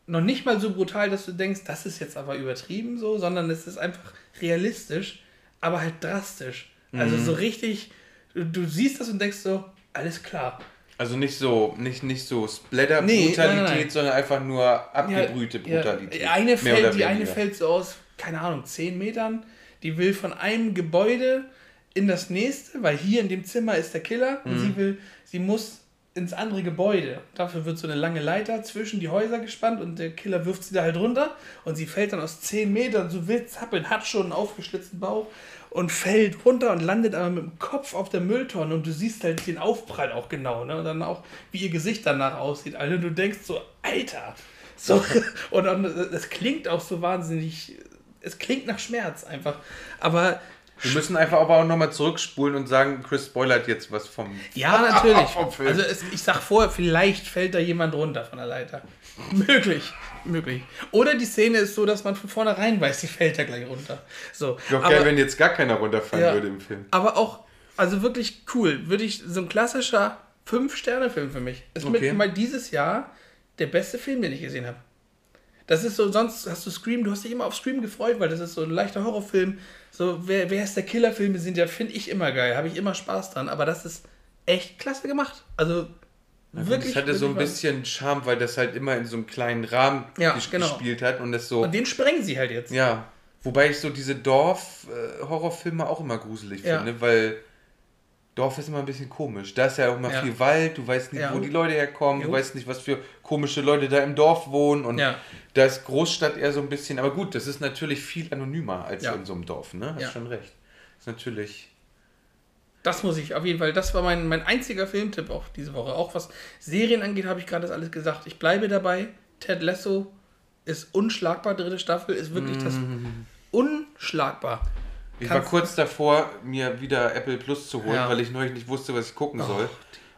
noch nicht mal so brutal, dass du denkst, das ist jetzt aber übertrieben so, sondern es ist einfach realistisch, aber halt drastisch. Also Mhm. so richtig, du, du siehst das und denkst so, alles klar. Also nicht so, nicht, nicht so Nee, Splatter-Brutalität, nein. sondern einfach nur abgebrühte Ja, Brutalität. Ja, eine fällt, die eine fällt so aus, keine Ahnung, 10 Metern. Die will von einem Gebäude in das nächste, weil hier in dem Zimmer ist der Killer und sie will, sie muss ins andere Gebäude. Dafür wird so eine lange Leiter zwischen die Häuser gespannt und der Killer wirft sie da halt runter und sie fällt dann aus 10 Metern so wild zappeln, hat schon einen aufgeschlitzten Bauch und fällt runter und landet aber mit dem Kopf auf der Mülltonne und du siehst halt den Aufprall auch genau, ne? Und dann auch, wie ihr Gesicht danach aussieht. Also du denkst so, Alter. So, und dann, das klingt auch so wahnsinnig, es klingt nach Schmerz einfach. Aber Wir müssen einfach aber auch nochmal zurückspulen und sagen, Chris spoilert jetzt was vom. Ja, natürlich. Vom Film. Also es, ich sag vorher, vielleicht fällt da jemand runter von der Leiter. möglich, möglich. Oder die Szene ist so, dass man von vornherein weiß, die fällt da gleich runter. So. Doch aber, geil, wenn jetzt gar keiner runterfallen Ja. würde im Film. aber auch, also wirklich cool. Würde ich, so ein klassischer Fünf-Sterne-Film für mich. Ist Okay. mit mal dieses Jahr der beste Film, den ich gesehen habe. Das ist so, sonst hast du Scream, du hast dich immer auf Scream gefreut, weil das ist so ein leichter Horrorfilm. So, wer, wer ist der Killerfilme sind ja, finde ich immer geil, habe ich immer Spaß dran. Aber das ist echt klasse gemacht. Also wirklich. Das hatte so ein bisschen Charme, weil das halt immer in so einem kleinen Rahmen Ja, ges- genau. gespielt hat und das so. Und den sprengen sie halt jetzt. Ja. Wobei ich so diese Dorf-Horrorfilme auch immer gruselig Ja. finde, weil Dorf ist immer ein bisschen komisch. Da ist ja auch immer Ja. viel Wald, du weißt nicht, Ja. wo die Leute herkommen, Jo. du weißt nicht, was für komische Leute da im Dorf wohnen und Ja. da ist Großstadt eher so ein bisschen, aber gut, das ist natürlich viel anonymer als Ja. in so einem Dorf, ne? Hast Ja. schon recht. Ist natürlich. Das muss ich auf jeden Fall. Das war mein, mein einziger Filmtipp auch diese Woche. Auch was Serien angeht, habe ich gerade das alles gesagt. Ich bleibe dabei. Ted Lasso ist unschlagbar. Dritte Staffel ist wirklich das unschlagbar. Ich war kurz davor, mir wieder Apple Plus zu holen, Ja. Oh, weil ich neulich nicht wusste, was ich gucken soll.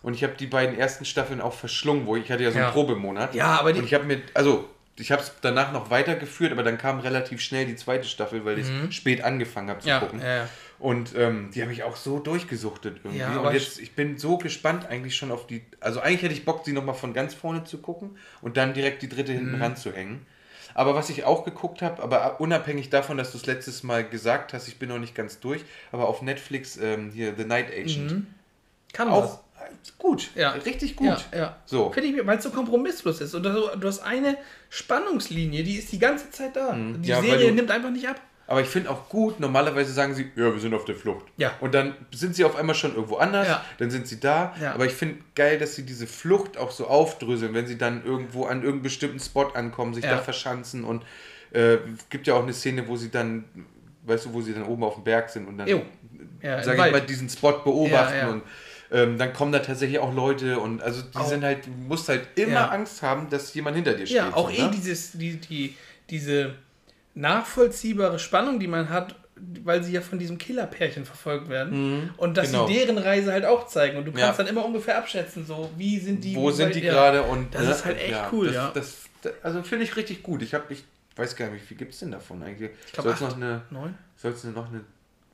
Und ich habe die beiden ersten Staffeln auch verschlungen, wo ich hatte ja so einen Ja. Probemonat. Ja, aber die- Und ich habe mir, also ich habe es danach noch weitergeführt, aber dann kam relativ schnell die zweite Staffel, weil ich spät angefangen habe zu Mhm. Ja, gucken. ja, ja. Und ähm, die habe ich auch so durchgesuchtet irgendwie. Und jetzt, ich bin so gespannt eigentlich schon auf die. Also eigentlich hätte ich Bock, sie nochmal von ganz vorne zu gucken und dann direkt die dritte Mhm. hinten ranzuhängen. Aber was ich auch geguckt habe, aber unabhängig davon, dass du es letztes Mal gesagt hast, ich bin noch nicht ganz durch, aber auf Netflix ähm, hier The Night Agent. Kann Auch was. äh, gut, Ja. richtig gut. Ja, ja. So. Finde ich, weil es so kompromisslos ist. Und du, du hast eine Spannungslinie, die ist die ganze Zeit da. Die Mhm. Weil Serie du- nimmt einfach nicht ab. Aber ich finde auch gut, normalerweise sagen sie, ja, wir sind auf der Flucht. Ja. Und dann sind sie auf einmal schon irgendwo anders, Ja. dann sind sie da. Ja. Aber ich finde geil, dass sie diese Flucht auch so aufdröseln, wenn sie dann irgendwo an irgendeinem bestimmten Spot ankommen, sich Ja. da verschanzen. Und äh, gibt ja auch eine Szene, wo sie dann, weißt du, wo sie dann oben auf dem Berg sind und dann. Ja, im sag ich Wald. mal, diesen Spot beobachten. Und ähm, dann kommen da tatsächlich auch Leute und also die Auch- sind halt, du musst halt immer. Angst haben, dass jemand hinter dir steht. Ja, auch so, eh ne? dieses, die, die, diese nachvollziehbare Spannung, die man hat, weil sie ja von diesem Killerpärchen verfolgt werden. Und dass genau. sie deren Reise halt auch zeigen. Und du kannst Ja. dann immer ungefähr abschätzen, so wie sind die. wo sind die ja. gerade und Das ne? ist halt echt cool, das, ja. Das, das, also finde ich richtig gut. Ich habe, ich weiß gar nicht, wie viel gibt es denn davon eigentlich? Ich glaub, Soll es acht, noch eine, Neun? soll's noch eine?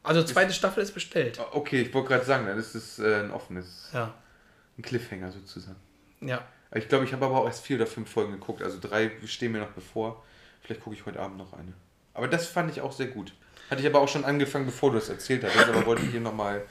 Also zweite Staffel ist bestellt. Okay, ich wollte gerade sagen, dann ist es äh, ein offenes, Ja. ein Cliffhanger sozusagen. Ja. Ich glaube, ich habe aber auch erst vier oder fünf Folgen geguckt. Also drei stehen mir noch bevor. Vielleicht gucke ich heute Abend noch eine. Aber das fand ich auch sehr gut. Hatte ich aber auch schon angefangen, bevor du es erzählt hattest. Aber wollte hier nochmal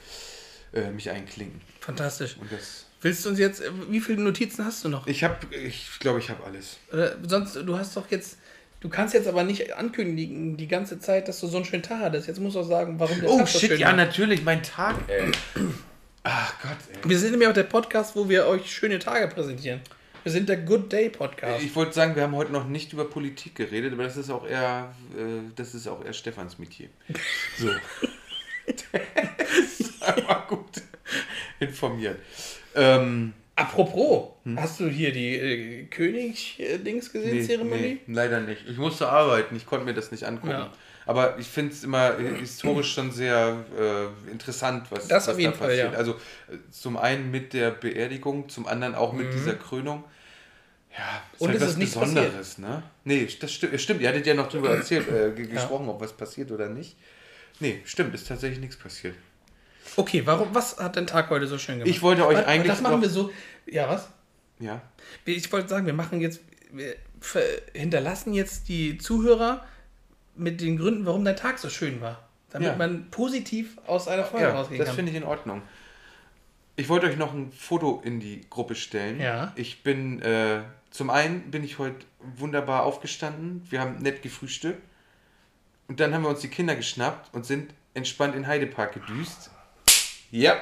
äh, mich einklinken. Fantastisch. Und das. Willst du uns jetzt, wie viele Notizen hast du noch? Ich habe, ich glaube, ich habe alles. Oder sonst, du hast doch jetzt, du kannst jetzt aber nicht ankündigen die ganze Zeit, dass du so einen schönen Tag hattest. Jetzt musst du auch sagen, warum der Oh Tag so shit, schön ja, war. natürlich, mein Tag, ey. Ach Gott, ey. Wir sind nämlich auch der Podcast, wo wir euch schöne Tage präsentieren. Wir sind der Good Day Podcast. Ich wollte sagen, wir haben heute noch nicht über Politik geredet, aber das ist auch eher, äh, das ist auch eher Stefans Metier. So. Einmal gut informiert. Ähm, Apropos, hast du hier die äh, König-Dings gesehen, Hm? nee, Zeremonie? nee, leider nicht. Ich musste arbeiten, ich konnte mir das nicht angucken. Ja. Aber ich finde es immer historisch schon sehr äh, interessant, was, Das was auf jeden Fall, ja. Also äh, zum einen mit der Beerdigung, zum anderen auch mit dieser Krönung. Ja, ist Mhm. Und halt was ist nichts Besonderes, ne? Nee, das stimmt. Stimmt, ihr hattet ja noch drüber erzählt, äh, ge- gesprochen, ob was passiert oder nicht. Nee, stimmt, ist tatsächlich nichts passiert. Okay, warum, was hat dein Tag heute so schön gemacht? Ich wollte euch Was- eigentlich Das machen wir so. Ja, was? Ja. Ich wollte sagen, wir machen jetzt, wir hinterlassen jetzt die Zuhörer mit den Gründen, warum dein Tag so schön war. Damit Ja. man positiv aus einer Folge Ja, rausgehen das kann. finde ich in Ordnung. Ich wollte euch noch ein Foto in die Gruppe stellen. Ja. Ich bin, äh, zum einen bin ich heute wunderbar aufgestanden. Wir haben nett gefrühstückt. Und dann haben wir uns die Kinder geschnappt und sind entspannt in Heidepark gedüst. Ja.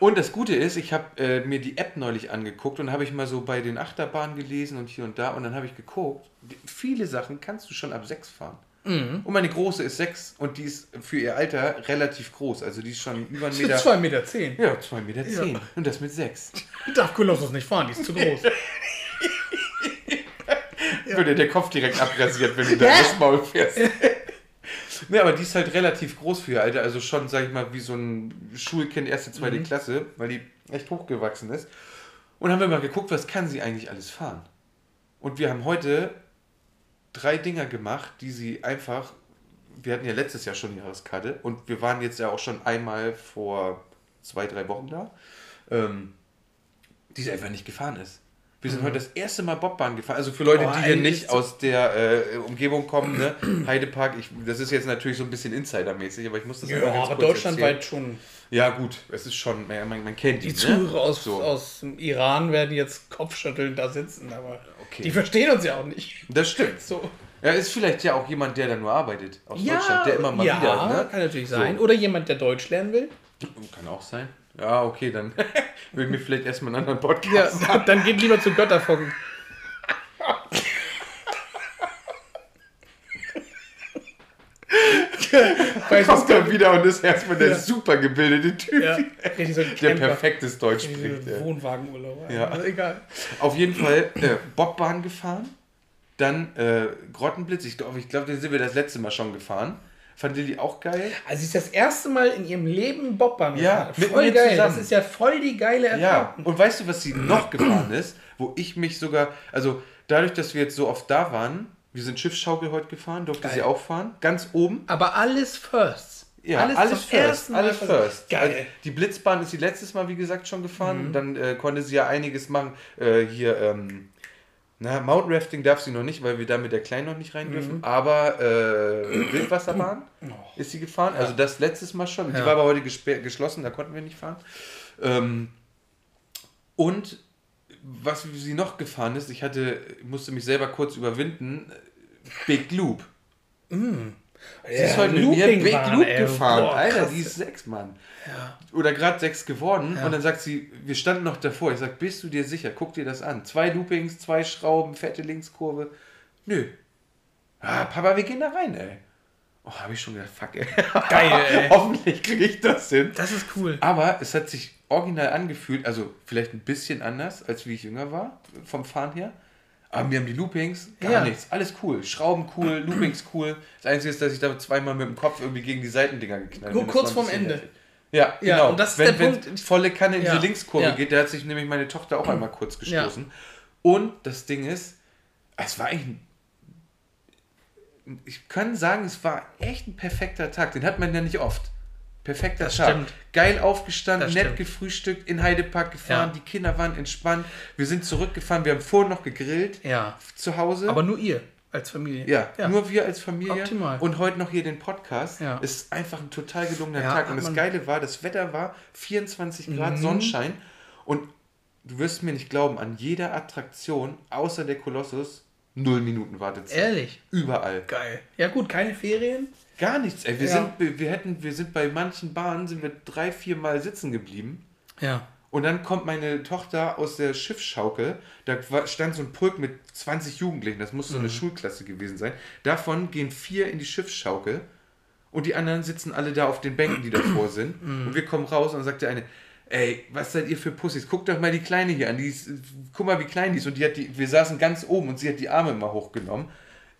Und das Gute ist, ich habe äh, mir die App neulich angeguckt und habe ich mal so bei den Achterbahnen gelesen und hier und da und dann habe ich geguckt, viele Sachen kannst du schon ab sechs fahren. Mhm. Und meine große ist sechs und die ist für ihr Alter relativ groß. Also die ist schon über einen Meter. 2,10 Meter. Zehn. Ja, zwei Meter zehn. Ja. Und das mit sechs. Darf Kolossus nicht fahren, die ist zu groß. Würde der Kopf direkt abrasiert, wenn du da das Maul fährst. Ne, aber die ist halt relativ groß für ihr Alter, also schon, sag ich mal, wie so ein Schulkind erste, zweite Mhm. Klasse, weil die echt hochgewachsen ist. Und haben wir mal geguckt, was kann sie eigentlich alles fahren. Und wir haben heute drei Dinger gemacht, die sie einfach, wir hatten ja letztes Jahr schon die Jahreskarte und wir waren jetzt ja auch schon einmal vor zwei, drei Wochen da, ähm, die sie einfach nicht gefahren ist. Wir sind heute das erste Mal Bobbahn gefahren. Also für Leute, Mhm. Oh, die hier nicht aus der äh, Umgebung kommen, ne? Heidepark, ich, das ist jetzt natürlich so ein bisschen Insidermäßig, aber ich muss das Ja, ganz aber kurz deutschlandweit erzählen. schon. Ja, gut, es ist schon, man, man kennt Die ihn, Zuhörer aus, So. aus dem Iran werden jetzt kopfschüttelnd da sitzen, aber Okay. die verstehen uns ja auch nicht. Das stimmt. So. Er ist vielleicht ja auch jemand, der da nur arbeitet aus Deutschland, der immer mal ja, wieder. Ne? kann natürlich So. sein. Oder jemand, der Deutsch lernen will. Kann auch sein. Ja, okay, dann würden wir vielleicht erstmal einen anderen Podcast Ja, dann geht lieber zu Götterfoggen. Weißt du, kommt er wieder und ist erstmal der Ja. super gebildete Typ, ja, so der perfektes Deutsch spricht. ey. Wohnwagenurlaub. Ja. Also egal. Auf jeden Fall äh, Bobbahn gefahren, dann äh, Grottenblitz, ich glaube, ich glaub, den sind wir das letzte Mal schon gefahren. Fand Lilly auch geil? Also sie ist das erste Mal in ihrem Leben Bobbahn Ja, mit Voll mir geil. zusammen. Das ist ja voll die geile Ja, Erfahrung. und weißt du, was sie noch gefahren ist? Wo ich mich sogar, also dadurch, dass wir jetzt so oft da waren, wir sind Schiffsschaukel heute gefahren, durfte Geil. sie auch fahren, ganz oben. Aber alles first. Ja, alles, zum first. Alles first. Geil. Also, die Blitzbahn ist sie letztes Mal, wie gesagt, schon gefahren. Mhm. Dann äh, konnte sie ja einiges machen. Äh, hier, ähm, na, Mount Rafting darf sie noch nicht, weil wir da mit der Kleinen noch nicht rein Mhm. dürfen. Aber äh, Wildwasserbahn ist sie gefahren. Also das letztes Mal schon. Die Oh. War aber heute geschlossen, da konnten wir nicht fahren. Ähm, und was sie noch gefahren ist, ich hatte, musste mich selber kurz überwinden, Big Loop. Sie ist heute mit mir Big Loop ey. gefahren. Boah, Alter, krass. die ist sechs, Mann. Oder gerade sechs geworden. Und dann sagt sie, wir standen noch davor. Ich sag, bist du dir sicher? Guck dir das an. Zwei Loopings, zwei Schrauben, fette Linkskurve. Nö. Ah, Papa, wir gehen da rein, ey. Oh, habe ich schon gedacht, fuck, ey. Geil, ey. Hoffentlich kriege ich das hin. Das ist cool. Aber es hat sich original angefühlt, also vielleicht ein bisschen anders, als wie ich jünger war, vom Fahren her. Aber mir haben die Loopings gar Ja. nichts. Alles cool. Schrauben cool, Loopings cool. Das Einzige ist, dass ich da zweimal mit dem Kopf irgendwie gegen die Seitendinger geknallt Nur bin. Kurz vorm Ende. heftig. Ja, Ja, genau. und das ist wenn, der Punkt- volle Kanne in Ja, diese Linkskurve ja. geht, da hat sich nämlich meine Tochter auch einmal kurz gestoßen. Und das Ding ist, es war eigentlich ein ich kann sagen, es war echt ein perfekter Tag. Den hat man ja nicht oft. Perfekter Das Tag. stimmt. Geil aufgestanden, Das nett stimmt. gefrühstückt, in Heidepark gefahren, Ja. die Kinder waren entspannt. Wir sind zurückgefahren, wir haben vorher noch gegrillt Ja. zu Hause. Aber nur ihr als Familie. ja, nur wir als Familie Optimal. und heute noch hier den Podcast. Ja. Ist einfach ein total gelungener Ja, Tag. Und das Geile war, das Wetter war 24 Grad Mhm. Sonnenschein. Und du wirst mir nicht glauben, an jeder Attraktion außer der Kolossus null Minuten Wartezeit. Ehrlich. Überall. Geil. Ja gut, keine Ferien. Gar nichts. Ey. Wir, Ja. sind, wir, hätten, wir sind bei manchen Bahnen sind wir drei, vier Mal sitzen geblieben. Ja. Und dann kommt meine Tochter aus der Schiffsschaukel. Da stand so ein Pulk mit 20 Jugendlichen. Das muss so eine Mhm. Schulklasse gewesen sein. Davon gehen vier in die Schiffsschaukel. Und die anderen sitzen alle da auf den Bänken, die davor sind. Mhm. Und wir kommen raus und dann sagt der eine, ey, was seid ihr für Pussys? Guckt doch mal die Kleine hier an. Die ist, guck mal, wie klein die ist. Und die hat die, wir saßen ganz oben und sie hat die Arme immer hochgenommen.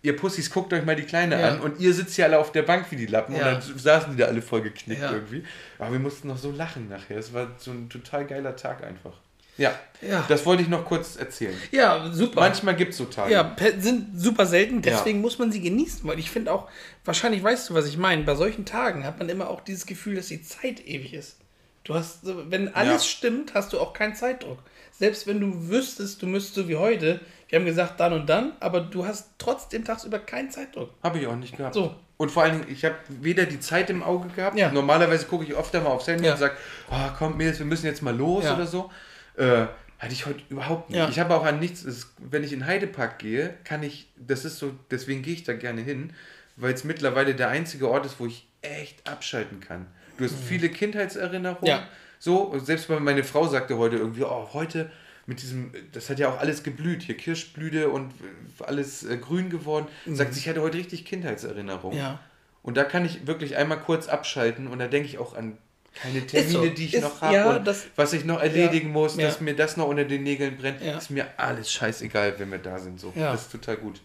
Ihr Pussys, guckt euch mal die Kleine Ja. an. Und ihr sitzt hier alle auf der Bank wie die Lappen. Ja. Und dann saßen die da alle voll geknickt Ja. irgendwie. Aber wir mussten noch so lachen nachher. Es war so ein total geiler Tag einfach. Ja, Ja. das wollte ich noch kurz erzählen. Ja, super. Manchmal gibt es so Tage. Ja, sind super selten, deswegen muss man sie genießen, weil ich finde auch, wahrscheinlich weißt du, was ich meine, bei solchen Tagen hat man immer auch dieses Gefühl, dass die Zeit ewig ist. Du hast, wenn alles Ja. stimmt, hast du auch keinen Zeitdruck. Selbst wenn du wüsstest, du müsstest so wie heute, wir haben gesagt dann und dann, aber du hast trotzdem tagsüber keinen Zeitdruck. Habe ich auch nicht gehabt. So. Und vor allen Dingen, ich habe weder die Zeit im Auge gehabt. Ja. Normalerweise gucke ich oft einmal aufs Handy Ja. und sage, oh, komm, Mädels, wir müssen jetzt mal los Ja. oder so. Äh, hatte ich heute überhaupt nicht. Ja. Ich habe auch an nichts, es- wenn ich in Heidepark gehe, kann ich, das ist so, deswegen gehe ich da gerne hin, weil es mittlerweile der einzige Ort ist, wo ich echt abschalten kann. Du hast viele Kindheitserinnerungen. Ja. So, selbst meine Frau sagte heute irgendwie, oh, heute mit diesem, das hat ja auch alles geblüht, hier Kirschblüte und alles äh, grün geworden. Sagt, sie, ich hatte heute richtig Kindheitserinnerungen. Ja. Und da kann ich wirklich einmal kurz abschalten und da denke ich auch an keine Termine, so. die ich Ist- noch habe ja, und das- was ich noch erledigen Ja. muss, dass mir das noch unter den Nägeln brennt. Ist mir alles scheißegal, wenn wir da sind. So. Das ist total gut.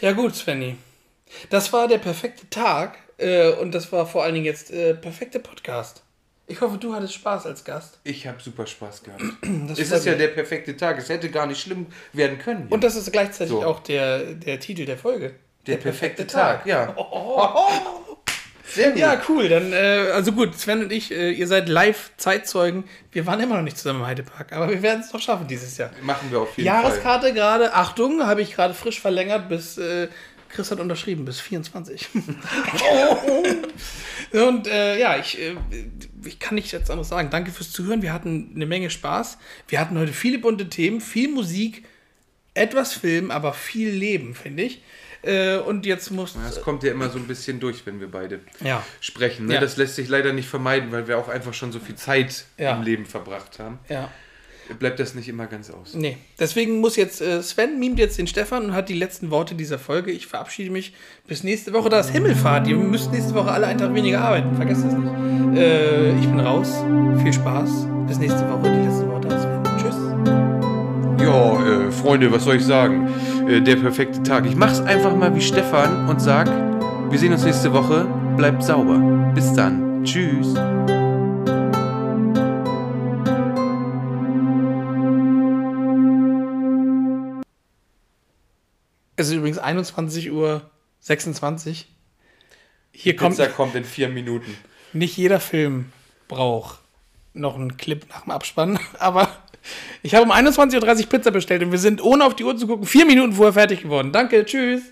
Ja gut, Svenny. Das war der perfekte Tag äh, und das war vor allen Dingen jetzt äh, perfekte Podcast. Ich hoffe, du hattest Spaß als Gast. Ich habe super Spaß gehabt. Das es ist ja der perfekte Tag. Es hätte gar nicht schlimm werden können. hier. Und das ist gleichzeitig So. auch der, der Titel der Folge. der perfekte, Tag. ja. Sehr gut. Ja, cool. Dann, äh, also gut, Sven und ich, äh, ihr seid Live-Zeitzeugen. Wir waren immer noch nicht zusammen im Heidepark, aber wir werden es noch schaffen dieses Jahr. Machen wir auf jeden Fall. Jahreskarte gerade, Achtung, habe ich gerade frisch verlängert bis, äh, Chris hat unterschrieben, bis 24. Und äh, ja, ich, äh, ich kann nicht jetzt anderes sagen. Danke fürs Zuhören. Wir hatten eine Menge Spaß. Wir hatten heute viele bunte Themen, viel Musik, etwas Film, aber viel Leben, finde ich. Äh, und jetzt muss. Das kommt ja immer so ein bisschen durch, wenn wir beide Ja. sprechen. Ne? Ja. Das lässt sich leider nicht vermeiden, weil wir auch einfach schon so viel Zeit Ja. im Leben verbracht haben. Ja. Bleibt das nicht immer ganz aus. Nee, deswegen muss jetzt äh, Sven mimt jetzt den Stefan und hat die letzten Worte dieser Folge. Ich verabschiede mich bis nächste Woche. Da ist Himmelfahrt. Ihr müsst nächste Woche alle einen Tag weniger arbeiten. Vergesst das nicht. Äh, ich bin raus. Viel Spaß. Bis nächste Woche. Die letzten Worte aus Sven. Tschüss. Ja, äh, Freunde, was soll ich sagen? Äh, der perfekte Tag. Ich mach's einfach mal wie Stefan und sag, wir sehen uns nächste Woche. Bleibt sauber. Bis dann. Tschüss. Es ist übrigens 21.26 Uhr. Hier Die kommt Pizza kommt in vier Minuten. nicht jeder Film braucht noch einen Clip nach dem Abspann, aber ich habe um 21.30 Uhr Pizza bestellt und wir sind ohne auf die Uhr zu gucken vier Minuten vorher fertig geworden. Danke, tschüss.